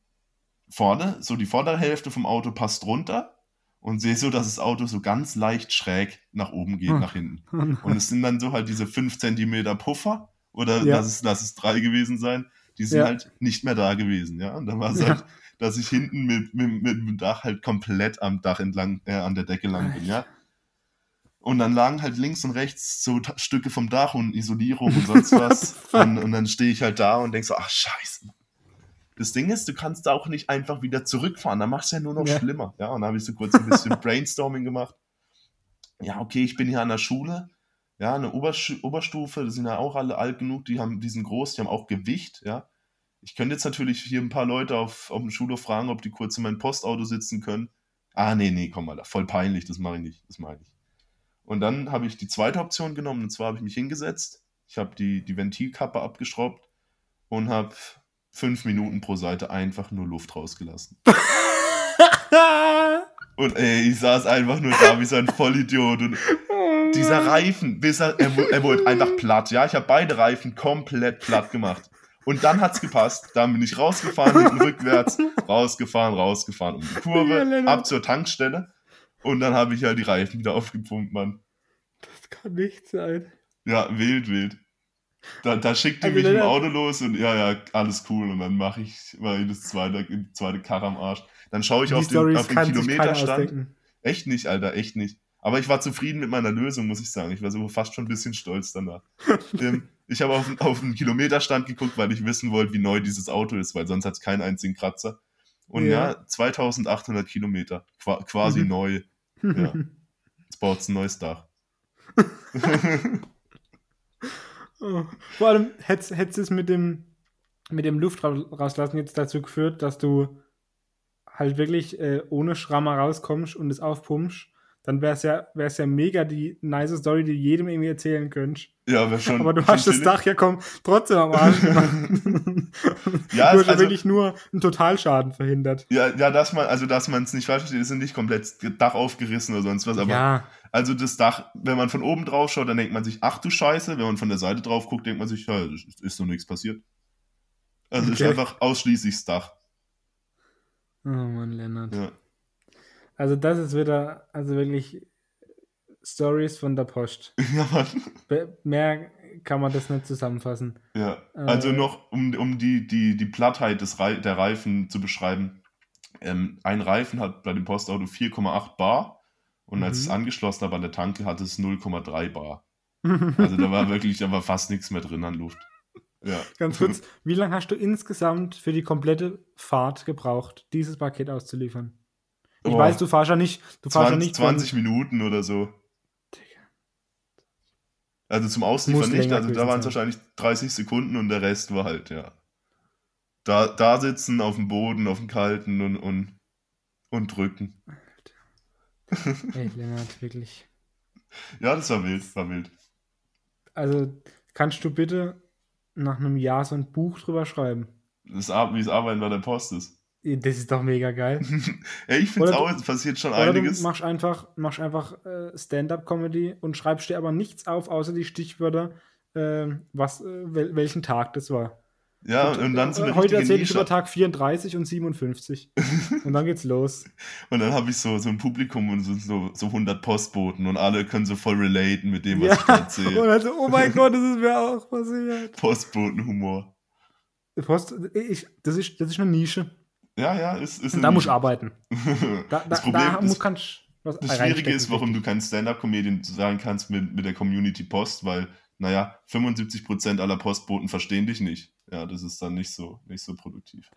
vorne, so die vordere Hälfte vom Auto passt runter und sehe so, dass das Auto so ganz leicht schräg nach oben geht, hm. nach hinten. Und es sind dann so halt diese 5 cm Puffer oder ja. lass, es, lass es drei gewesen sein, die sind ja. halt nicht mehr da gewesen, ja. Und dann war es ja. halt, dass ich hinten mit, mit, mit dem Dach halt komplett am Dach entlang, äh, an der Decke lang bin, ja. Und dann lagen halt links und rechts so Stücke vom Dach und Isolierung und sonst [LAUGHS] was. und, und, dann stehe ich halt da und denk so, ach scheiße, das Ding ist, du kannst da auch nicht einfach wieder zurückfahren, dann machst du ja nur noch ja. schlimmer. Ja, und dann habe ich so kurz ein bisschen [LAUGHS] Brainstorming gemacht. Ja, okay, ich bin hier an der Schule, ja, eine Oberstu Oberstufe, die sind ja auch alle alt genug, die haben, die sind groß, die haben auch Gewicht, ja. Ich könnte jetzt natürlich hier ein paar Leute auf, auf dem Schulhof fragen, ob die kurz in mein Postauto sitzen können. Ah, nee, nee, komm mal, voll peinlich, das mache ich nicht, das mache ich nicht. Und dann habe ich die zweite Option genommen, und zwar habe ich mich hingesetzt, ich habe die, die Ventilkappe abgeschraubt und habe fünf Minuten pro Seite einfach nur Luft rausgelassen. [LAUGHS] und ey, ich saß einfach nur da wie so ein Vollidiot. Und dieser Reifen, bis er, er, er wurde einfach platt. Ja, ich habe beide Reifen komplett platt gemacht. Und dann hat's gepasst. Dann bin ich rausgefahren, [LAUGHS] rückwärts, rausgefahren, rausgefahren um die Kurve, ab zur Tankstelle. Und dann habe ich halt die Reifen wieder aufgepumpt, Mann. Das kann nicht sein. Ja, wild, wild. Da, da schickt die also mich im Auto los und ja, ja, alles cool. Und dann mache ich, mach ich das zweite, die zweite Karre am Arsch. Dann schaue ich auf den, auf den Kilometerstand. Echt nicht, Alter, echt nicht. Aber ich war zufrieden mit meiner Lösung, muss ich sagen. Ich war so fast schon ein bisschen stolz danach. [LAUGHS] ähm, ich habe auf, auf den Kilometerstand geguckt, weil ich wissen wollte, wie neu dieses Auto ist, weil sonst hat es keinen einzigen Kratzer. Und ja, ja 2800 Kilometer, quasi mhm. neu. Ja. [LAUGHS] Jetzt baut es ein neues Dach. [LAUGHS] Oh. Vor allem hätte es mit dem, mit dem Luft rauslassen jetzt dazu geführt, dass du halt wirklich äh, ohne Schrammer rauskommst und es aufpumpst, dann wäre es ja, wär's ja mega die nice Story, die jedem irgendwie erzählen könntest. Ja, wäre schon. Aber du hast das Dach ja komm, trotzdem am Arsch gemacht. [LAUGHS] [LAUGHS] ja, du hast also, wirklich nur einen Totalschaden verhindert. Ja, ja, dass man, also dass man es nicht falsch versteht, ist nicht komplett Dach aufgerissen oder sonst was, aber ja. also das Dach, wenn man von oben drauf schaut, dann denkt man sich, ach du Scheiße, wenn man von der Seite drauf guckt, denkt man sich, ja, ist noch nichts passiert. Also okay. ist einfach ausschließlich das Dach. Oh Mann, Lennart. Ja. Also das ist wieder, also wirklich Stories von der Post. [LAUGHS] Ja. Mehr kann man das nicht zusammenfassen. Ja, also äh, noch, um, um die, die, die Plattheit des Re der Reifen zu beschreiben. Ähm, ein Reifen hat bei dem Postauto 4,8 Bar und als es mhm. angeschlossen war an der Tanke hatte es 0,3 Bar. [LAUGHS] Also da war wirklich, da war fast nichts mehr drin an Luft. Ja. Ganz kurz, wie lange hast du insgesamt für die komplette Fahrt gebraucht, dieses Paket auszuliefern? Ich oh, weiß, du fahrst ja nicht. Du 20, ja nicht 20 Minuten oder so. Also zum Ausliefern nicht, also da waren es wahrscheinlich 30 Sekunden und der Rest war halt, ja. Da, da sitzen auf dem Boden, auf dem Kalten und, und, und drücken. [LAUGHS] Ey, Lennart, wirklich. Ja, das war wild, war wild. Also, kannst du bitte nach einem Jahr so ein Buch drüber schreiben? Das, wie es Arbeiten bei der Post ist. Das ist doch mega geil. [LAUGHS] ja, ich finde es auch, es passiert schon oder einiges. Du machst einfach, machst einfach äh, Stand-up-Comedy und schreibst dir aber nichts auf, außer die Stichwörter, äh, was, äh, wel welchen Tag das war. Ja, und, und dann so eine Heute erzähle ich über Tag 34 und 57. [LAUGHS] und dann geht's los. Und dann habe ich so, so ein Publikum und so, so 100 Postboten und alle können so voll relaten mit dem, was ja. ich da erzähle. [LAUGHS] Und dann so, oh mein Gott, das ist mir auch passiert. Postbotenhumor. Post, ich, das, ist, das ist eine Nische. Ja, ja, ist, ist Da muss ich arbeiten. [LAUGHS] da, das Problem da muss, kannst das Schwierige ist, warum du kein Stand-Up-Comedian sein kannst mit, mit der Community Post, weil, naja, 75% aller Postboten verstehen dich nicht. Ja, das ist dann nicht so, nicht so produktiv.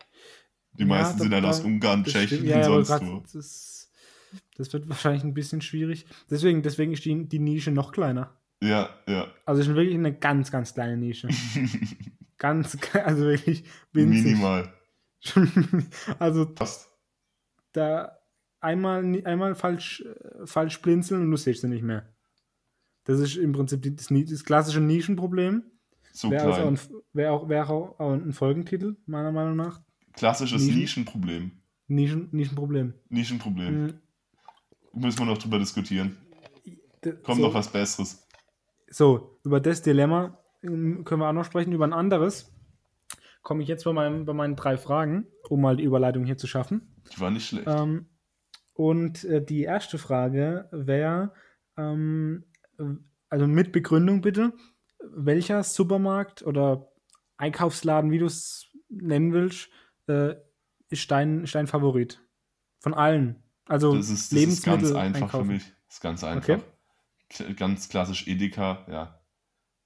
Die ja, meisten sind dann aus Ungarn, Tschechien ja, und sonst wo. Das, das, wird wahrscheinlich ein bisschen schwierig. Deswegen, deswegen ist die, die Nische noch kleiner. Ja, ja. Also es ist wirklich eine ganz, ganz kleine Nische. [LAUGHS] ganz, [LAUGHS] also wirklich winzig. Minimal. [LAUGHS] also Passt. da einmal, einmal falsch, äh, falsch blinzeln und du siehst sie nicht mehr. Das ist im Prinzip das, das klassische Nischenproblem. So wäre also auch, wär auch, wär auch ein Folgentitel, meiner Meinung nach. Klassisches Nischen Nischenproblem. Nicht, ein- nicht ein Problem. Nicht ein Problem. Mhm. Müssen wir noch drüber diskutieren. Kommt so, noch was Besseres. So, über das Dilemma ähm, können wir auch noch sprechen, über ein anderes. Komme ich jetzt bei, meinem, bei meinen drei Fragen, um mal die Überleitung hier zu schaffen. Die war nicht schlecht. Ähm, und äh, die erste Frage wäre, ähm, also mit Begründung bitte, welcher Supermarkt oder Einkaufsladen, wie du es nennen willst, äh, ist, dein, ist dein Favorit? Von allen. Also Das ist, das ist ganz Lebensmittel einfach einkaufen. für mich. Das ist ganz einfach. Okay. Ganz klassisch Edeka, ja.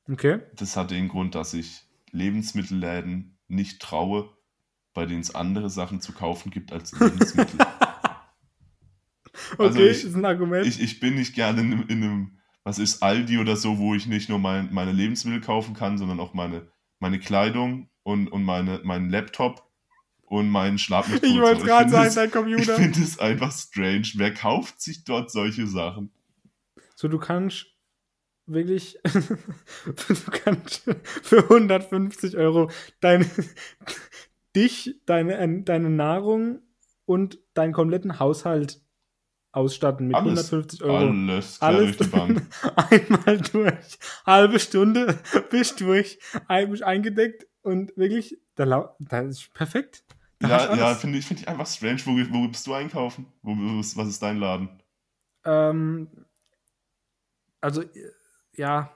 Okay. Das hat den Grund, dass ich Lebensmittelläden nicht traue, bei denen es andere Sachen zu kaufen gibt als Lebensmittel. [LAUGHS] Okay, Also ich- ist ein Argument. ich, ich bin nicht gerne in, einem- in einem, was ist Aldi oder so, wo ich nicht nur mein, meine Lebensmittel kaufen kann, sondern auch meine, meine Kleidung und, und meine, meinen Laptop und meinen Schlag mich Ich wollte gerade sagen, dein Ich Computer. finde es einfach strange. Wer kauft sich dort solche Sachen? So, du kannst wirklich, du [LAUGHS] kannst für 150 Euro deine, dich, deine, deine Nahrung und deinen kompletten Haushalt ausstatten mit Alles. 150 Euro. Alles quer Alles durch die Bank. [LAUGHS] einmal durch. Halbe Stunde [LAUGHS] bist durch, ein- eingedeckt und wirklich, da, das ist perfekt. Da Ja, du ja finde ich, find ich einfach strange. Wo, wo bist du einkaufen? Wo, was ist dein Laden? Ähm, also, äh, ja,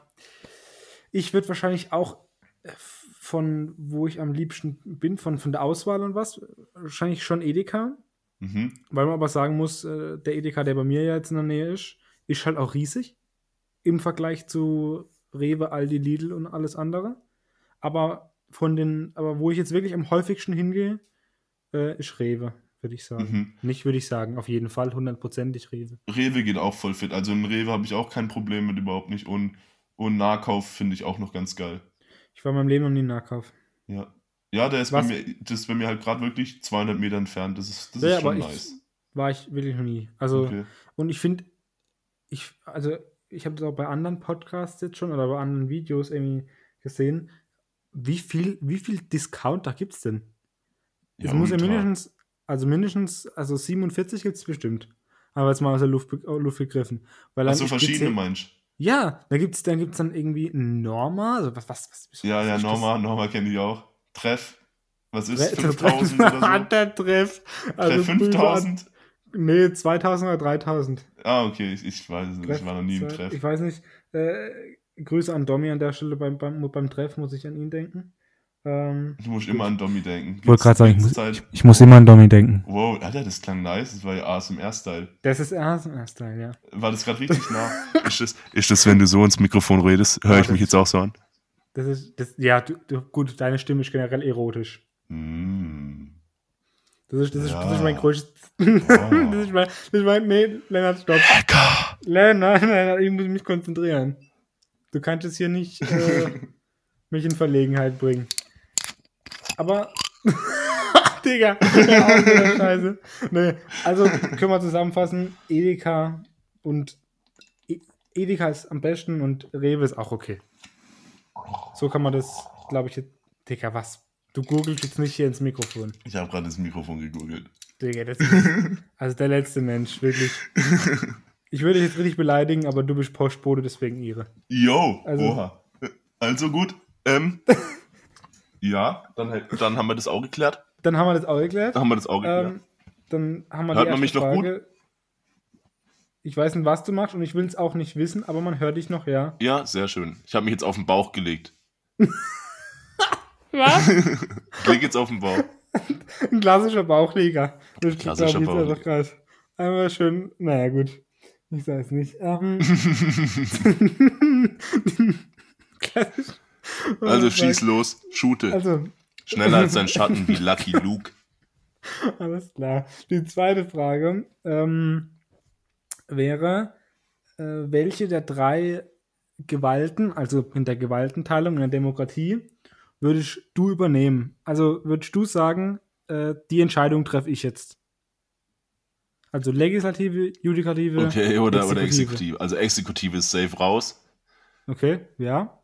ich würde wahrscheinlich auch äh, von, wo ich am liebsten bin, von, von der Auswahl und was, wahrscheinlich schon Edeka. Mhm. Weil man aber sagen muss, äh, der Edeka, der bei mir ja jetzt in der Nähe ist, ist halt auch riesig im Vergleich zu Rewe, Aldi, Lidl und alles andere. Aber von den, aber wo ich jetzt wirklich am häufigsten hingehe, äh, ist Rewe, würde ich sagen. Mhm. Nicht würde ich sagen, auf jeden Fall hundertprozentig Rewe. Rewe geht auch voll fit. Also in Rewe habe ich auch kein Problem mit überhaupt nicht. Und, und Nahkauf finde ich auch noch ganz geil. Ich war in meinem Leben noch nie in Nahkauf. Ja. Ja, der ist Was? bei mir, das ist bei mir halt gerade wirklich 200 Meter entfernt. Das ist, das Ja, ist schon ich- nice. War ich wirklich noch nie. Also, Okay. und ich finde, ich, also, ich habe das auch bei anderen Podcasts jetzt schon oder bei anderen Videos irgendwie gesehen, wie viel, wie viel Discounter gibt es denn? es muss ja mindestens, also mindestens, also 47 gibt es bestimmt. Aber jetzt mal aus der Luft, äh, Luft gegriffen. Weil Ach dann so, gibt's verschiedene ja- meinst Ja, da gibt es dann, gibt's dann irgendwie Norma, also was, was, was, was Ja, ja, ist das? Norma, Norma kenne ich auch. Treff. Was ist Tre- 5000 oder so? Hat der Treff. Also Treff Grüße an- 5000? Nee, 2000 oder 3000. Ah, okay, ich, ich weiß es nicht. Ich war noch nie im Treff- Treff. Ich weiß nicht. Äh, Grüße an Domi an der Stelle beim, beim, beim Treff, muss ich an ihn denken. Ähm, Du musst immer an Domi denken. ich wollte gerade sagen, ich muss, Zeit- ich muss immer an Domi denken. Wow, Alter, das klang nice. Das war ja ASMR-Style. Das ist Teil, ja. War das gerade richtig [LAUGHS] nah? ist, das, ist das, wenn du so ins Mikrofon redest, höre Ja, ich mich jetzt auch so an? Das ist, das, ja, du, du, gut, deine Stimme ist generell erotisch. Mm. Das ist, das ist, das ist Ja. mein größtes. Oh. [LAUGHS] das ist mein, das ist mein, nee, Lennart, stopp. Lecker! Lennart, Lennart, ich muss mich konzentrieren. Du kannst es hier nicht äh, [LAUGHS] mich in Verlegenheit bringen. Aber, [LAUGHS] Digga, hör Scheiße. Nee, also können wir zusammenfassen, Edeka und E- Edeka ist am besten und Rewe ist auch okay. So kann man das, glaube ich, jetzt, Digga, was? Du googelst jetzt nicht hier ins Mikrofon. Ich habe gerade das Mikrofon gegoogelt. Digga, das ist [LAUGHS] also der letzte Mensch, wirklich. [LAUGHS] Ich würde dich jetzt richtig beleidigen, aber du bist Postbote, deswegen ihre. Yo, Also- oha. Also gut. Ähm, ja, dann, dann haben wir das auch geklärt. Dann haben wir das auch geklärt. Dann haben wir das auch geklärt. Ähm, dann haben wir Hört die man mich noch gut? Frage. Ich weiß nicht, was du machst und ich will es auch nicht wissen, aber man hört dich noch, ja. ja, sehr schön. Ich habe mich jetzt auf den Bauch gelegt. [LAUGHS] Was? Ich leg jetzt auf den Bauch. Ein klassischer Bauchleger. Das Klassischer glaub Bauchleger. einfach krass. Einmal schön, naja, gut. Ich weiß nicht. Ähm, [LAUGHS] [LAUGHS] klassisch. Also Oh, schieß los, shoote. Also, Schneller als dein Schatten wie Lucky [LAUGHS] Luke. Alles klar. Die zweite Frage ähm, wäre, äh, welche der drei Gewalten, also in der Gewaltenteilung in der Demokratie, würdest du übernehmen? Also würdest du sagen, äh, die Entscheidung treffe ich jetzt? Also Legislative, Judikative. Okay, oder, oder Exekutive. Exekutive. Also Exekutive ist safe raus. Okay, ja.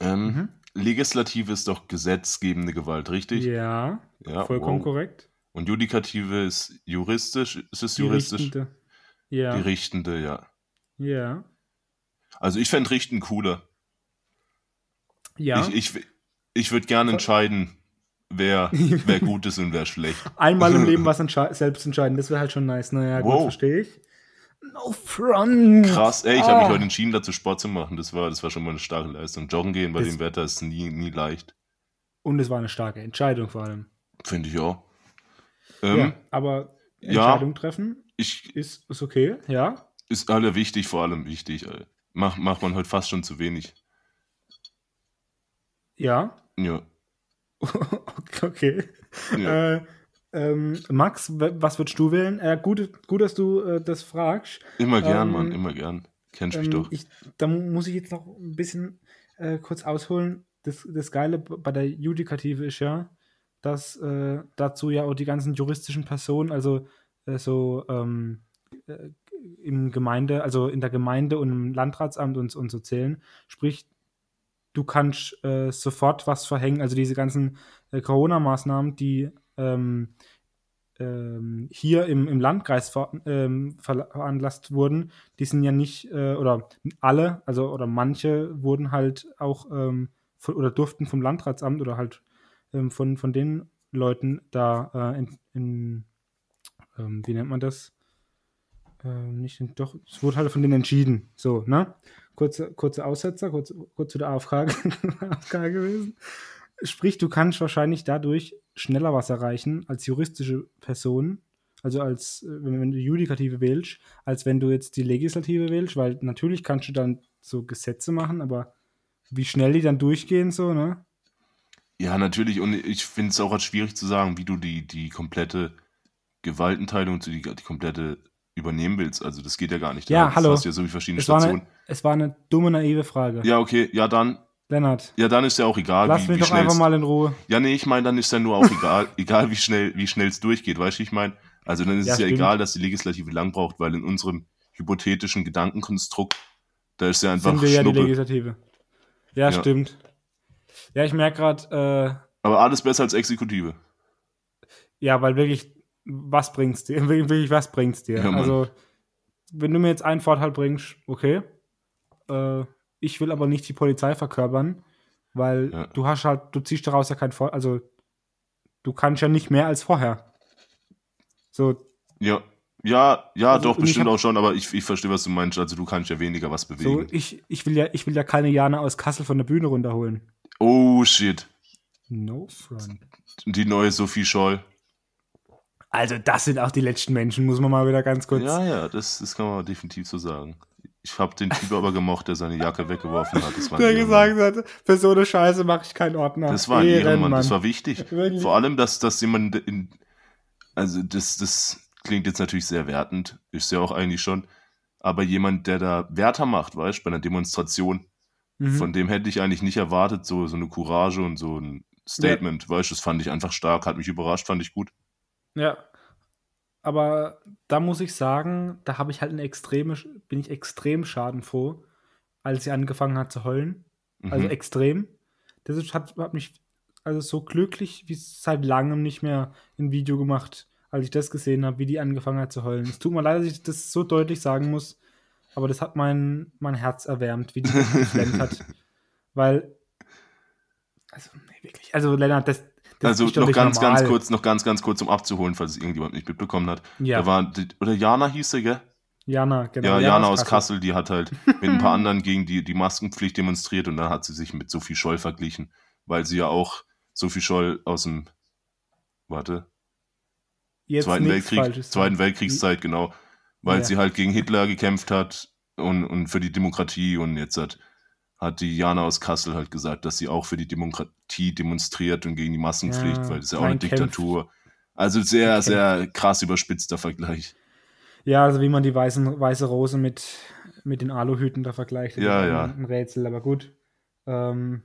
Ähm, Mhm. Legislative ist doch gesetzgebende Gewalt, richtig? Ja, Ja, vollkommen wow. korrekt. Und Judikative ist juristisch, ist es Die juristisch? Richtende. Ja. Die Richtende, ja. ja. Also ich fände Richten cooler. Ja. Ich, ich, ich würde gerne entscheiden, wer, wer [LAUGHS] gut ist und wer schlecht. Einmal im [LAUGHS] Leben was entsche selbst entscheiden, das wäre halt schon nice. Naja, gut, Wow. verstehe ich. No front. Krass, ey, ich habe mich Ah. heute entschieden, dazu Sport zu machen. Das war, das war schon mal eine starke Leistung. Joggen gehen bei Das- dem Wetter ist nie, nie leicht. Und es war eine starke Entscheidung vor allem. Finde ich auch. Ähm, ja, aber ja. Entscheidung treffen ich, ist, ist okay, ja. ist alle wichtig, vor allem wichtig. Ey. Mach, macht man heute fast schon zu wenig. Ja. Ja. [LAUGHS] okay. ja. Äh, ähm, Max, was würdest du wählen? Äh, gut, gut, dass du äh, das fragst. immer gern, ähm, Mann, immer gern. Kennst mich Ähm, doch. ich, da muss ich jetzt noch ein bisschen äh, kurz ausholen. Das, das Geile bei der Judikative ist ja, dass äh, dazu ja auch die ganzen juristischen Personen, also äh, so ähm, äh, im Gemeinde, also in der Gemeinde und im Landratsamt und, und so zählen. Sprich, du kannst sofort was verhängen, also diese ganzen Corona-Maßnahmen, die ähm, ähm, hier im, im Landkreis ver, ähm, ver- veranlasst wurden, die sind ja nicht, äh, oder alle, also oder manche wurden halt auch ähm, von, oder durften vom Landratsamt oder halt ähm, von, von den Leuten da äh, in, in ähm, wie nennt man das? Nicht, in- doch, es wurde halt von denen entschieden. So, ne? Kurze, kurze Aussetzer, kurz, kurz zu der AFK, [LAUGHS] AFK gewesen. Sprich, du kannst wahrscheinlich dadurch schneller was erreichen als juristische Person, also als, äh, wenn, du die Judikative wählst, als wenn du jetzt die Legislative wählst, weil natürlich kannst du dann so Gesetze machen, aber wie schnell die dann durchgehen, so, ne? Ja, natürlich. Und ich finde es auch als schwierig zu sagen, wie du die, die komplette Gewaltenteilung zu die, die komplette übernehmen willst. Also das geht ja gar nicht. Ja, Da hallo. hast du ja so viele verschiedene Es war, Stationen. eine, es war eine dumme, naive Frage. Ja, okay. Ja, dann, Lennart, ja, dann ist ja auch egal, lass wie, mich wie doch einfach mal in Ruhe. Ja, nee, ich meine, dann ist ja nur auch egal, [LAUGHS] egal wie schnell wie schnell es durchgeht, weißt du, ich meine? Also dann ist Ja, es ja stimmt. egal, dass die Legislative lang braucht, weil in unserem hypothetischen Gedankenkonstrukt, da ist ja einfach Sind wir ja die Schnuppe. Legislative. Ja, Ja. stimmt. Ja, ich merke gerade, Aber alles besser als Exekutive. äh, ja, weil wirklich, was bringt's dir? [LAUGHS] Wirklich, was bringt's dir? Ja, also, wenn du mir jetzt einen Vorteil bringst, okay. Äh, ich will aber nicht die Polizei verkörpern, weil Ja. du hast halt, du ziehst daraus ja kein Vorteil, also du kannst ja nicht mehr als vorher. So, Ja, ja, ja, Also, doch, bestimmt hab- auch schon, aber ich, ich verstehe, was du meinst. Also du kannst ja weniger was so bewegen. ich, ich will ja, ich will ja keine Jana aus Kassel von der Bühne runterholen. oh, shit. No front. Die neue Sophie Scholl. Also, das sind auch die letzten Menschen, muss man mal wieder ganz kurz. Ja, ja, das, das kann man definitiv so sagen. Ich habe den Typ aber gemocht, der seine Jacke weggeworfen hat. Das war der gesagt hat, für so eine Scheiße mache ich keinen Ordner. Das war ein Ehrenmann, das war wichtig. Wirklich. Vor allem, dass, dass jemand in. Also, das, das klingt jetzt natürlich sehr wertend, ist ja auch eigentlich schon. Aber jemand, der da Wärter macht, weißt du, bei einer Demonstration, Mhm. von dem hätte ich eigentlich nicht erwartet, so, so eine Courage und so ein Statement, weißt du, das fand ich einfach stark, hat mich überrascht, fand ich gut. Ja. Aber da muss ich sagen, da habe ich halt eine extreme, bin ich extrem schadenfroh, als sie angefangen hat zu heulen. Also Mhm. extrem. Das hat, hat mich also so glücklich wie seit langem nicht mehr ein Video gemacht, als ich das gesehen habe, wie die angefangen hat zu heulen. Es tut mir leid, dass ich das so deutlich sagen muss, aber das hat mein, mein Herz erwärmt, wie die [LAUGHS] das geflennt hat. Weil, also, nee, wirklich, also Lennart, das, das also noch ganz, ganz normal. kurz, noch ganz, ganz kurz, um abzuholen, falls es irgendjemand nicht mitbekommen hat. Ja, Da war, oder Jana hieß sie, gell? Jana, genau. ja, Jana aus Kassel, die hat halt [LAUGHS] mit ein paar anderen gegen die, die Maskenpflicht demonstriert und dann hat sie sich mit Sophie Scholl verglichen, weil sie ja auch Sophie Scholl aus dem, warte, Jetzt Zweiten Weltkrieg, Falsches Zweiten. Weltkriegszeit, genau, weil Ja. sie halt gegen Hitler gekämpft hat und, und für die Demokratie und jetzt hat, hat die Jana aus Kassel halt gesagt, dass sie auch für die Demokratie demonstriert und gegen die Maskenpflicht, Ja, weil das ist ja auch eine kämpft. Diktatur. Also sehr, Kämpft. sehr krass überspitzter Vergleich. Ja, also wie man die weißen, weiße Rose mit, mit den Aluhüten da vergleicht. Ja, ist ja. Ein, ein Rätsel, aber gut. Ähm,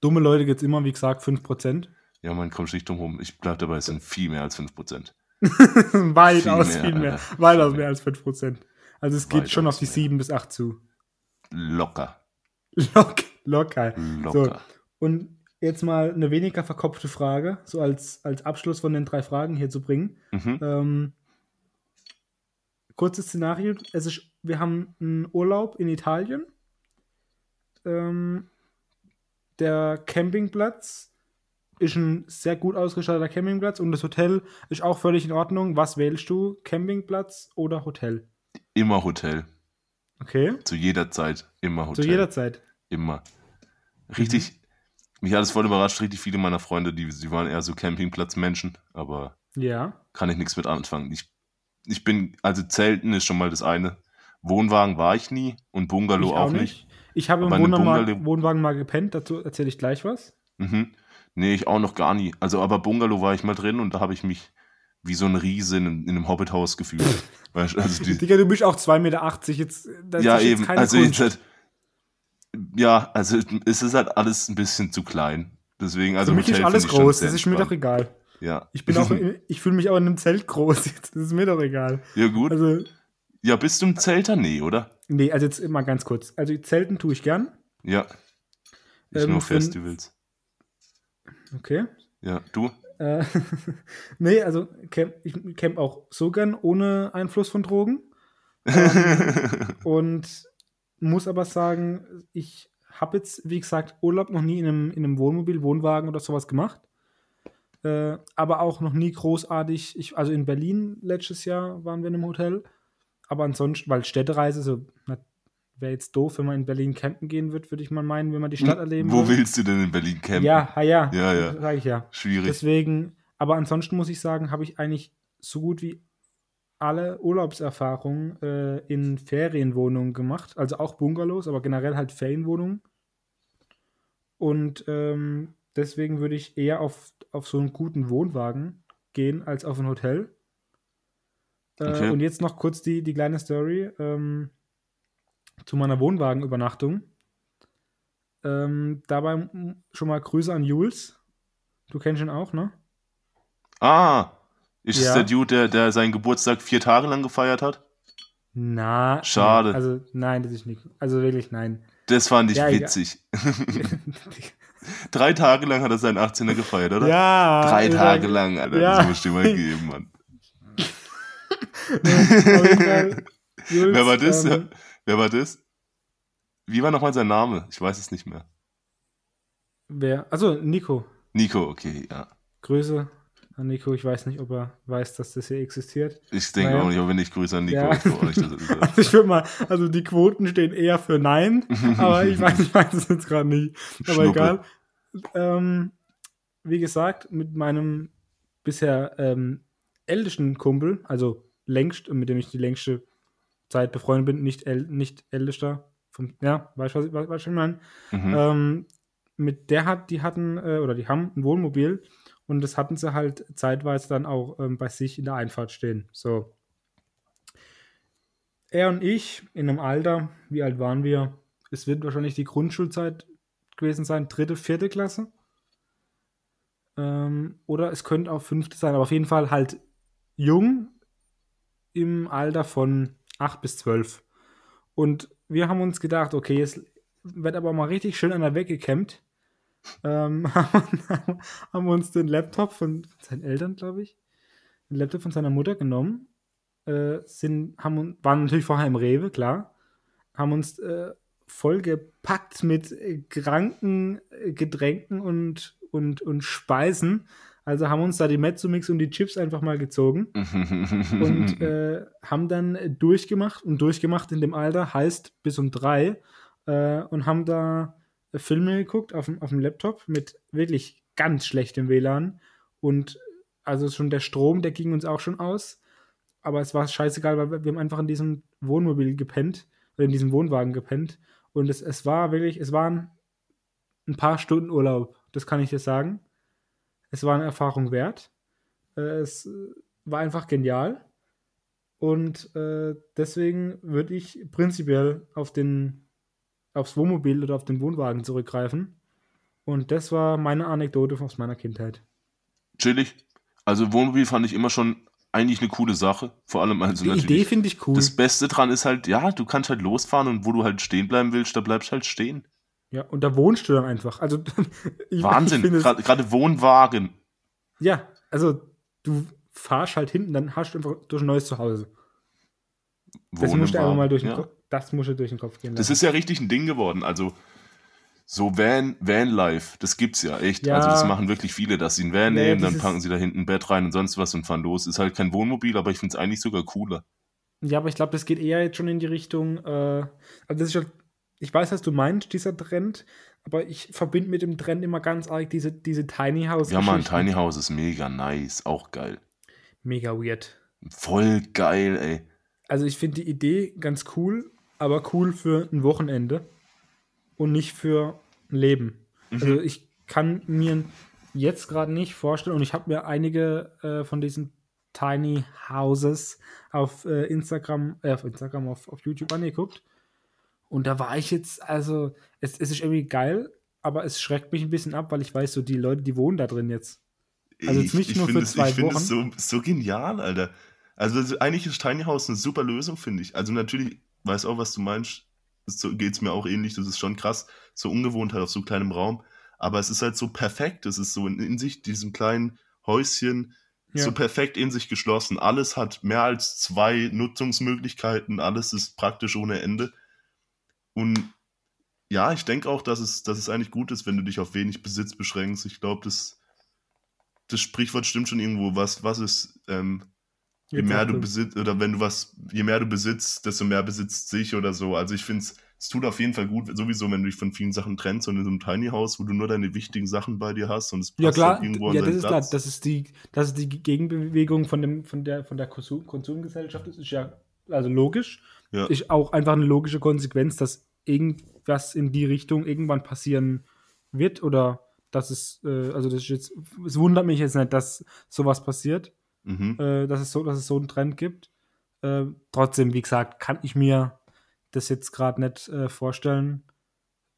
dumme Leute gibt es immer, wie gesagt, 5%. Ja, man kommt nicht drum rum. Ich bleib dabei, es sind viel mehr als 5%. [LAUGHS] Weitaus Viel viel mehr, mehr. Alter. Weitaus Viel mehr als 5%. Also es geht schon Weitaus auf die mehr. 7 bis 8 zu. Locker. [LAUGHS] Lock, locker. Locker. Und jetzt mal eine weniger verkopfte Frage, so als, als Abschluss von den drei Fragen hier zu bringen. Mhm. Ähm, kurzes Szenario. Es ist, wir haben einen Urlaub in Italien. Ähm, der Campingplatz ist ein sehr gut ausgestatteter Campingplatz und das Hotel ist auch völlig in Ordnung. Was wählst du? Campingplatz oder Hotel? Immer Hotel. Okay. Zu jeder Zeit. Immer Hotel. Zu jeder Zeit. Immer. Richtig. Mich hat es voll überrascht, richtig viele meiner Freunde, die, die waren eher so Campingplatzmenschen, aber Ja. kann ich nichts mit anfangen. Ich, ich bin, also Zelten ist schon mal das eine. Wohnwagen war ich nie und Bungalow Ich auch, nicht. Ich habe im Aber einem Wohnwagen mal, Wohnwagen mal gepennt, dazu erzähle ich gleich was. Mhm. Nee, ich auch noch gar nie. Also, aber Bungalow war ich mal drin und da habe ich mich wie so ein Riese in, in einem Hobbithaus gefühlt. [LAUGHS] Weißt also die, Digga, du bist auch 2,80 Meter. Jetzt, ja, ist jetzt eben. Also, halt, ja, also es ist halt alles ein bisschen zu klein. Deswegen, also Für mich ist Hotel alles finde ich schon groß, das ist mir doch egal. Ja. Ich bin [LAUGHS] auch, in, ich fühle mich auch in einem Zelt groß jetzt. Das ist mir doch egal. ja, gut. Also, ja, bist du ein Zelter? Nee, oder? nee, also jetzt mal ganz kurz. Also Zelten tue ich gern. Ja. Ich Ähm, nur Festivals. Okay. Ja, du? Äh, [LAUGHS] nee, also camp, ich camp auch so gern ohne Einfluss von Drogen. [LAUGHS] Ähm, und muss aber sagen, ich habe jetzt, wie gesagt, Urlaub noch nie in einem, in einem Wohnmobil, Wohnwagen oder sowas gemacht. Äh, aber auch noch nie großartig. Ich, also in Berlin letztes Jahr waren wir in einem Hotel. Aber ansonsten, weil Städtereise, so wäre jetzt doof, wenn man in Berlin campen gehen wird, würde ich mal meinen, wenn man die Stadt erleben Wo will. willst du denn in Berlin campen? Ja, ha, ja, Ja, ja. sag ich ja. Schwierig. Deswegen, aber ansonsten muss ich sagen, habe ich eigentlich so gut wie alle Urlaubserfahrungen äh, in Ferienwohnungen gemacht. Also auch Bungalows, aber generell halt Ferienwohnungen. Und ähm, deswegen würde ich eher auf, auf so einen guten Wohnwagen gehen als auf ein Hotel. Äh, Okay. Und jetzt noch kurz die, die kleine Story ähm, zu meiner Wohnwagenübernachtung. Ähm, dabei schon mal Grüße an Jules. Du kennst ihn auch, ne? ah, ist es Ja. der Dude, der, der seinen Geburtstag vier Tage lang gefeiert hat? Na. Schade. Also, nein, das ist nicht. Also wirklich nein. Das fand ich Ja, witzig. [LAUGHS] Drei Tage lang hat er seinen 18er gefeiert, oder? ja. Drei also, Tage lang, Alter. Ja. Das musst du mal [LAUGHS] geben, Mann. [LAUGHS] Wer war das? Ähm, Wer war das? Wie war nochmal sein Name? Ich weiß es nicht mehr. wer? Also Nico. Nico, okay, ja. Grüße an Nico. Ich weiß nicht, ob er weiß, dass das hier existiert. Ich denke Naja. auch nicht, aber wenn ich Grüße an Nico Ja. ist, [LAUGHS] Also ich würde mal, also die Quoten stehen eher für Nein, [LAUGHS] aber ich weiß, ich weiß es jetzt gerade nicht. Aber Schnuppe. egal. Ähm, wie gesagt, mit meinem bisher ähm, ältesten Kumpel, also längst, mit dem ich die längste Zeit befreundet bin, nicht, äl nicht ältester. Vom, ja, weißt du, was, ich- was, was ich meine? Mhm. Ähm, mit der hat, die hatten, äh, oder die haben ein Wohnmobil und das hatten sie halt zeitweise dann auch ähm, bei sich in der Einfahrt stehen. So. Er und ich in einem Alter, wie alt waren wir? Es wird wahrscheinlich die Grundschulzeit gewesen sein, dritte, vierte Klasse. Ähm, oder es könnte auch fünfte sein, aber auf jeden Fall halt jung im Alter von 8 bis 12. Und wir haben uns gedacht, okay, jetzt wird aber mal richtig schön an der weggekämmt. Ähm, [LAUGHS] haben uns den Laptop von seinen Eltern, glaube ich, den Laptop von seiner Mutter genommen, äh, sind, haben, waren natürlich vorher im Rewe, klar, haben uns äh, vollgepackt mit kranken äh, Getränken und, und, und Speisen. Also haben uns da die Mezzomix und die Chips einfach mal gezogen [LAUGHS] und äh, haben dann durchgemacht und durchgemacht in dem Alter heißt bis um drei äh, und haben da Filme geguckt auf, dem- auf dem Laptop mit wirklich ganz schlechtem WLAN und also schon der Strom, der ging uns auch schon aus, aber es war scheißegal, weil wir, wir haben einfach in diesem Wohnmobil gepennt oder in diesem Wohnwagen gepennt und es, es war wirklich, es waren ein paar Stunden Urlaub, das kann ich dir sagen. Es war eine Erfahrung wert. Äh, es äh, war einfach genial. Und äh, deswegen würde ich prinzipiell auf den, aufs Wohnmobil oder auf den Wohnwagen zurückgreifen. Und das war meine Anekdote aus meiner Kindheit. Chillig. Also Wohnmobil fand ich immer schon eigentlich eine coole Sache. Vor allem also Die. Idee finde ich cool. Das Beste dran ist halt, ja, du kannst halt losfahren und wo du halt stehen bleiben willst, da bleibst halt stehen. Ja, und da wohnst du dann einfach. Also, [LAUGHS] ich, Wahnsinn, gerade Wohnwagen. Ja, also du fahrst halt hinten, dann hast du einfach durch ein neues Zuhause. das musst du einfach mal durch den, ja. Kopf, das musst du durch den Kopf gehen. Lassen. Das ist ja richtig ein Ding geworden. Also so Van, Van-Life, das gibt's ja echt. Ja. Also das machen wirklich viele, dass sie ein Van nee, nehmen, dann packen sie da hinten ein Bett rein und sonst was und fahren los. Ist halt kein Wohnmobil, aber ich finde es eigentlich sogar cooler. Ja, aber ich glaube, das geht eher jetzt schon in die Richtung, äh, also das ist halt, ich weiß, was du meinst, dieser Trend, aber ich verbinde mit dem Trend immer ganz arg diese, diese Tiny House. Ja, man, Tiny House ist mega nice, auch geil. Mega weird. Voll geil, ey. Also ich finde die Idee ganz cool, aber cool für ein Wochenende und nicht für ein Leben. Mhm. Also ich kann mir jetzt gerade nicht vorstellen und ich habe mir einige äh, von diesen Tiny Houses auf äh, Instagram, äh, auf Instagram, auf, auf YouTube angeguckt. Und da war ich jetzt, also, es, es ist irgendwie geil, aber es schreckt mich ein bisschen ab, weil ich weiß, so die Leute, die wohnen da drin jetzt. Also jetzt nicht ich, nur für es, zwei ich Wochen. Ich finde es so, so genial, Alter. Also eigentlich ist Tiny House eine super Lösung, finde ich. Also natürlich weiß auch, was du meinst. So geht es mir auch ähnlich. Das ist schon krass, so ungewohnt halt auf so kleinem Raum. Aber es ist halt so perfekt. Es ist so in, in sich, diesem kleinen Häuschen, ja. so perfekt in sich geschlossen. Alles hat mehr als zwei Nutzungsmöglichkeiten. Alles ist praktisch ohne Ende. Und ja, ich denke auch, dass es, dass es eigentlich gut ist, wenn du dich auf wenig Besitz beschränkst. Ich glaube, das, das Sprichwort stimmt schon irgendwo. Was, was ist, ähm, je mehr du besitzt, oder wenn du was, je mehr du besitzt, desto mehr besitzt sich oder so. Also ich finde es, es tut auf jeden Fall gut, sowieso, wenn du dich von vielen Sachen trennst und in so einem Tiny House, wo du nur deine wichtigen Sachen bei dir hast und es passt ja, klar, irgendwo ja, das ist Platz. klar, das ist die, das ist die Gegenbewegung von dem, von der, von der Konsumgesellschaft, das ist ja also logisch. Ja. Ist auch einfach eine logische Konsequenz, dass irgendwas in die Richtung irgendwann passieren wird oder dass es, äh, also das ist jetzt, es wundert mich jetzt nicht, dass sowas passiert, mhm. äh, dass, es so, dass es so einen Trend gibt. Äh, trotzdem, wie gesagt, kann ich mir das jetzt gerade nicht äh, vorstellen.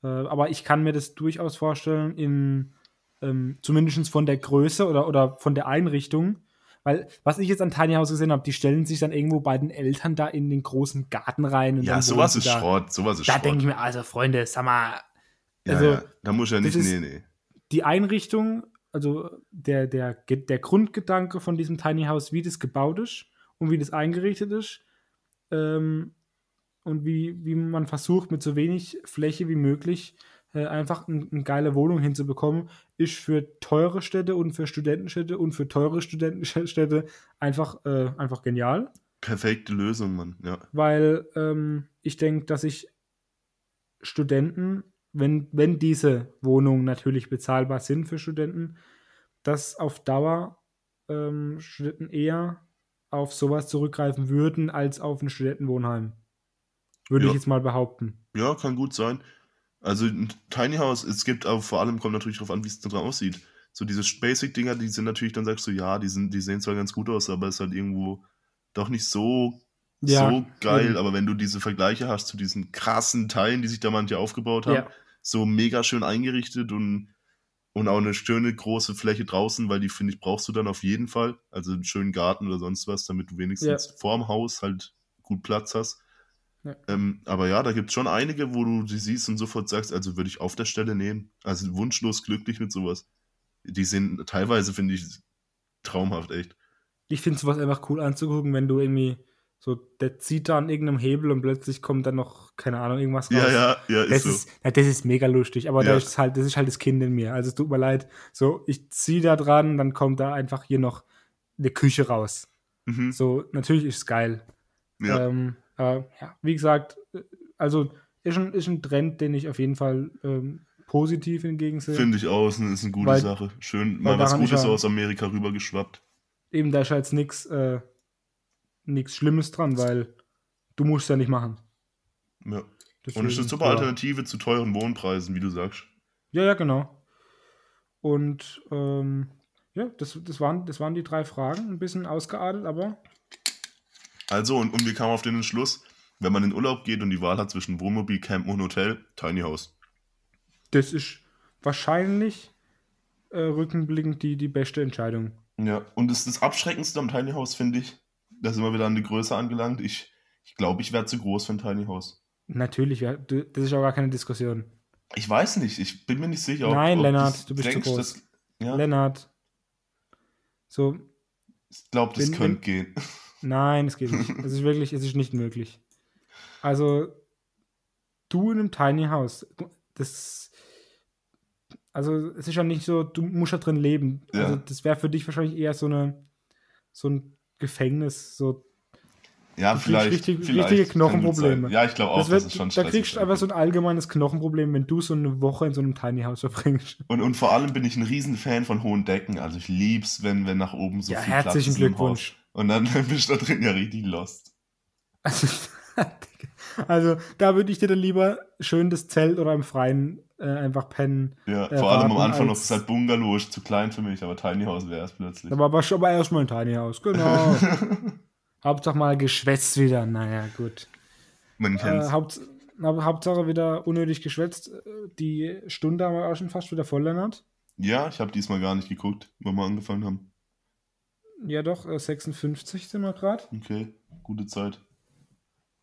Äh, aber ich kann mir das durchaus vorstellen, in ähm, zumindest von der Größe oder, oder von der Einrichtung. Weil, was ich jetzt an Tiny House gesehen habe, die stellen sich dann irgendwo bei den Eltern da in den großen Garten rein. ja, sowas ist da, Schrott, sowas ist Da Schrott. denke ich mir, also Freunde, sag mal. Also, ja, ja, da muss ja nicht, nee, nee. Die Einrichtung, also der, der, der Grundgedanke von diesem Tiny House, wie das gebaut ist und wie das eingerichtet ist, ähm, und wie, wie man versucht, mit so wenig Fläche wie möglich äh, einfach ein, eine geile Wohnung hinzubekommen, ist für teure Städte und für Studentenstädte und für teure Studentenstädte einfach, äh, einfach genial. Perfekte Lösung, Mann, ja. Weil ähm, ich denke, dass ich Studenten, wenn, wenn diese Wohnungen natürlich bezahlbar sind für Studenten, dass auf Dauer ähm, Studenten eher auf sowas zurückgreifen würden als auf ein Studentenwohnheim. Würde ja. ich jetzt mal behaupten. Ja, kann gut sein. Also ein Tiny House, es gibt aber vor allem, kommt natürlich darauf an, wie es da aussieht. So diese Basic-Dinger, die sind natürlich, dann sagst du, ja, die, sind, die sehen zwar ganz gut aus, aber es ist halt irgendwo doch nicht so, ja, so geil. Eben. Aber wenn du diese Vergleiche hast zu diesen krassen Teilen, die sich da manche aufgebaut haben, ja. so mega schön eingerichtet und, und auch eine schöne große Fläche draußen, weil die, finde ich, brauchst du dann auf jeden Fall. Also einen schönen Garten oder sonst was, damit du wenigstens ja. vorm Haus halt gut Platz hast. Ja. Ähm, aber ja, da gibt es schon einige, wo du sie siehst und sofort sagst, also würde ich auf der Stelle nehmen. Also wunschlos glücklich mit sowas. Die sind teilweise, finde ich, traumhaft, echt. Ich finde sowas einfach cool anzugucken, wenn du irgendwie so, der zieht da an irgendeinem Hebel und plötzlich kommt dann noch, keine Ahnung, irgendwas raus. Ja, ja, ja, das ist, so. ja, das ist mega lustig, aber ja. das, ist halt, das ist halt das Kind in mir. Also es tut mir leid, so, ich ziehe da dran, dann kommt da einfach hier noch eine Küche raus. Mhm. So, natürlich ist es geil. Ja. Ähm, aber ja, wie gesagt, also ist ein, ist ein Trend, den ich auf jeden Fall ähm, positiv entgegensehe. Finde ich auch, ist eine, gute weil, Sache. Schön, mal was Gutes aus Amerika rübergeschwappt. Eben, da ist halt nichts äh, Schlimmes dran, weil du musst ja nicht machen. Ja. Deswegen, Und es ist eine super ja. Alternative zu teuren Wohnpreisen, wie du sagst. Ja, ja, genau. Und ähm, ja, das, das, waren, das waren die drei Fragen. Ein bisschen ausgeadelt, aber also, und, und wir kamen auf den Entschluss, wenn man in Urlaub geht und die Wahl hat zwischen Wohnmobil, Camp und Hotel, Tiny House. Das ist wahrscheinlich äh, rückenblickend die, die beste Entscheidung. Ja, und das, das Abschreckendste am Tiny House finde ich, da sind wir wieder an die Größe angelangt. Ich, ich glaube, ich wäre zu groß für ein Tiny House. Natürlich, ja, das ist auch gar keine Diskussion. Ich weiß nicht, ich bin mir nicht sicher. Ob, Nein, ob Lennart, du bist zu denkst, groß. Das, ja, Lennart. So, ich glaube, das Wenn- könnte gehen. [LAUGHS] nein, es geht nicht. [LAUGHS] Es ist wirklich, es ist nicht möglich. Also, du in einem Tiny House, das. Also, es ist ja nicht so, du musst ja drin leben. Ja. Also, das wäre für dich wahrscheinlich eher so eine, so ein Gefängnis, so Ja, vielleicht. richtig- vielleicht richtige Knochenprobleme. Ja, ich glaube auch, Das das, wird, ist schon da kriegst du einfach so ein allgemeines Knochenproblem, wenn du so eine Woche in so einem Tiny House verbringst. Und, und vor allem bin ich ein Riesenfan von hohen Decken. Also ich lieb's, wenn, wenn nach oben so ja, viel herzlichen Platz ist im Glückwunsch. Und dann [LAUGHS] bist du da drin ja richtig lost. Also, [LAUGHS] also, da würde ich dir dann lieber schön das Zelt oder im Freien äh, einfach pennen. Ja, Äh, vor allem am Anfang noch das halt Bungalow ist zu klein für mich, aber Tiny House wäre es plötzlich. Aber, aber mal erstmal ein Tiny House, genau. [LAUGHS] Hauptsache mal geschwätzt wieder. Naja, gut. Man Äh. Haupt, aber Hauptsache wieder unnötig geschwätzt. Äh, Die Stunde haben wir auch schon fast wieder voll, Lennart. ja, ich habe diesmal gar nicht geguckt, wo wir angefangen haben. Ja, doch, äh, 56 sind wir gerade. Okay, gute Zeit.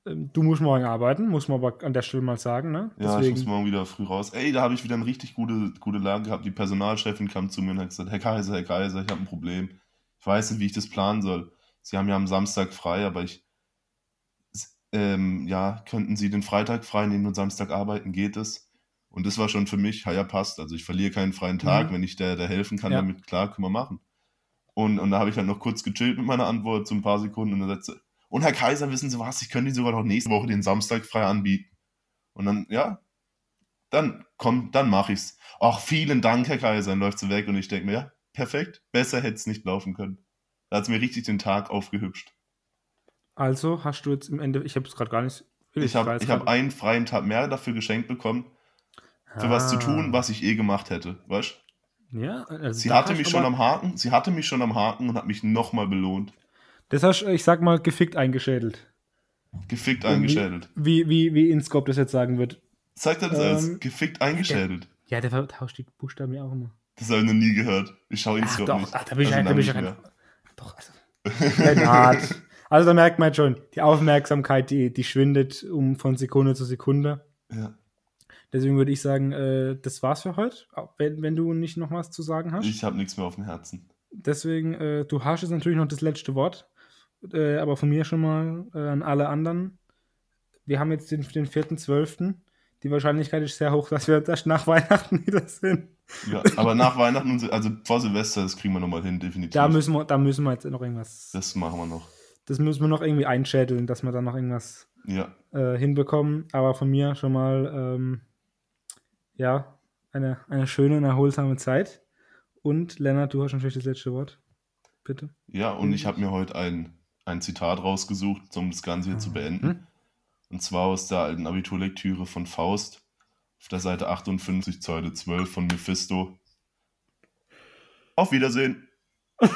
Ähm, Du musst morgen arbeiten, muss man aber an der Stelle mal sagen, ne? Ja, ich muss morgen wieder früh raus. Ey, da habe ich wieder eine richtig gute, gute Lage gehabt. Die Personalchefin kam zu mir und hat gesagt, Herr Kaiser, Herr Kaiser, ich habe ein Problem. Ich weiß nicht, wie ich das planen soll. Sie haben ja am Samstag frei, aber ich, ähm, ja, könnten Sie den Freitag frei nehmen und Samstag arbeiten, geht es? Und das war schon für mich, ja, ja, passt. Also ich verliere keinen freien Tag, Mhm. wenn ich der, der helfen kann Ja. damit, klar, können wir machen. Und, und da habe ich halt noch kurz gechillt mit meiner Antwort, so ein paar Sekunden und dann sagt sie, und Herr Kaiser, wissen Sie was, ich könnte Ihnen sogar noch nächste Woche den Samstag frei anbieten. Und dann, ja, dann komm, dann mache ich's. Ach, vielen Dank, Herr Kaiser. Dann läuft sie weg und ich denke mir, ja, perfekt, besser hätte es nicht laufen können. Da hat mir richtig den Tag aufgehübscht. Also hast du jetzt im Ende, ich habe es gerade gar nicht. Ich habe ich hab einen freien Tag mehr dafür geschenkt bekommen, für was zu tun, Ah. was ich eh gemacht hätte. Weißt Ja, also Sie hatte mich schon am Haken, sie hatte mich schon am Haken und hat mich nochmal belohnt. Das hast du, ich sag mal, gefickt eingeschädelt. Gefickt wie- eingeschädelt. Wie, wie, wie InScope das jetzt sagen wird. Zeigt er das als Ähm, gefickt eingeschädelt? Ja, der vertauscht die Buchstaben ja auch immer. Das habe ich noch nie gehört. Ich schaue so doch, nicht. ach, da bin ich, Also ja- da bin ich ja lange kein. nicht Doch, also. [LAUGHS] Also da merkt man jetzt schon, die Aufmerksamkeit, die, die schwindet um von Sekunde zu Sekunde. Ja. Deswegen würde ich sagen, äh, das war's für heute. Wenn, wenn du nicht noch was zu sagen hast. Ich habe nichts mehr auf dem Herzen. Deswegen, äh, du hast jetzt natürlich noch das letzte Wort. Äh, aber von mir schon mal äh, an alle anderen. Wir haben jetzt den, den 4.12. Die Wahrscheinlichkeit ist sehr hoch, dass wir erst nach Weihnachten [LAUGHS] wieder sind. Ja, aber nach Weihnachten, und also vor Silvester, das kriegen wir nochmal hin, definitiv. Da müssen wir, da müssen wir jetzt noch irgendwas. das machen wir noch. Das müssen wir noch irgendwie einschädeln, dass wir da noch irgendwas Ja, äh, hinbekommen. Aber von mir schon mal, ähm, ja, eine, eine schöne und erholsame Zeit. Und Lennart, du hast natürlich das letzte Wort. Bitte. ja und ich habe mir heute ein, ein Zitat rausgesucht, um das Ganze hier zu beenden. Mhm. Und zwar aus der alten Abiturlektüre von Faust, auf der Seite 58, Seite 12 von Mephisto. Auf Wiedersehen. [LAUGHS]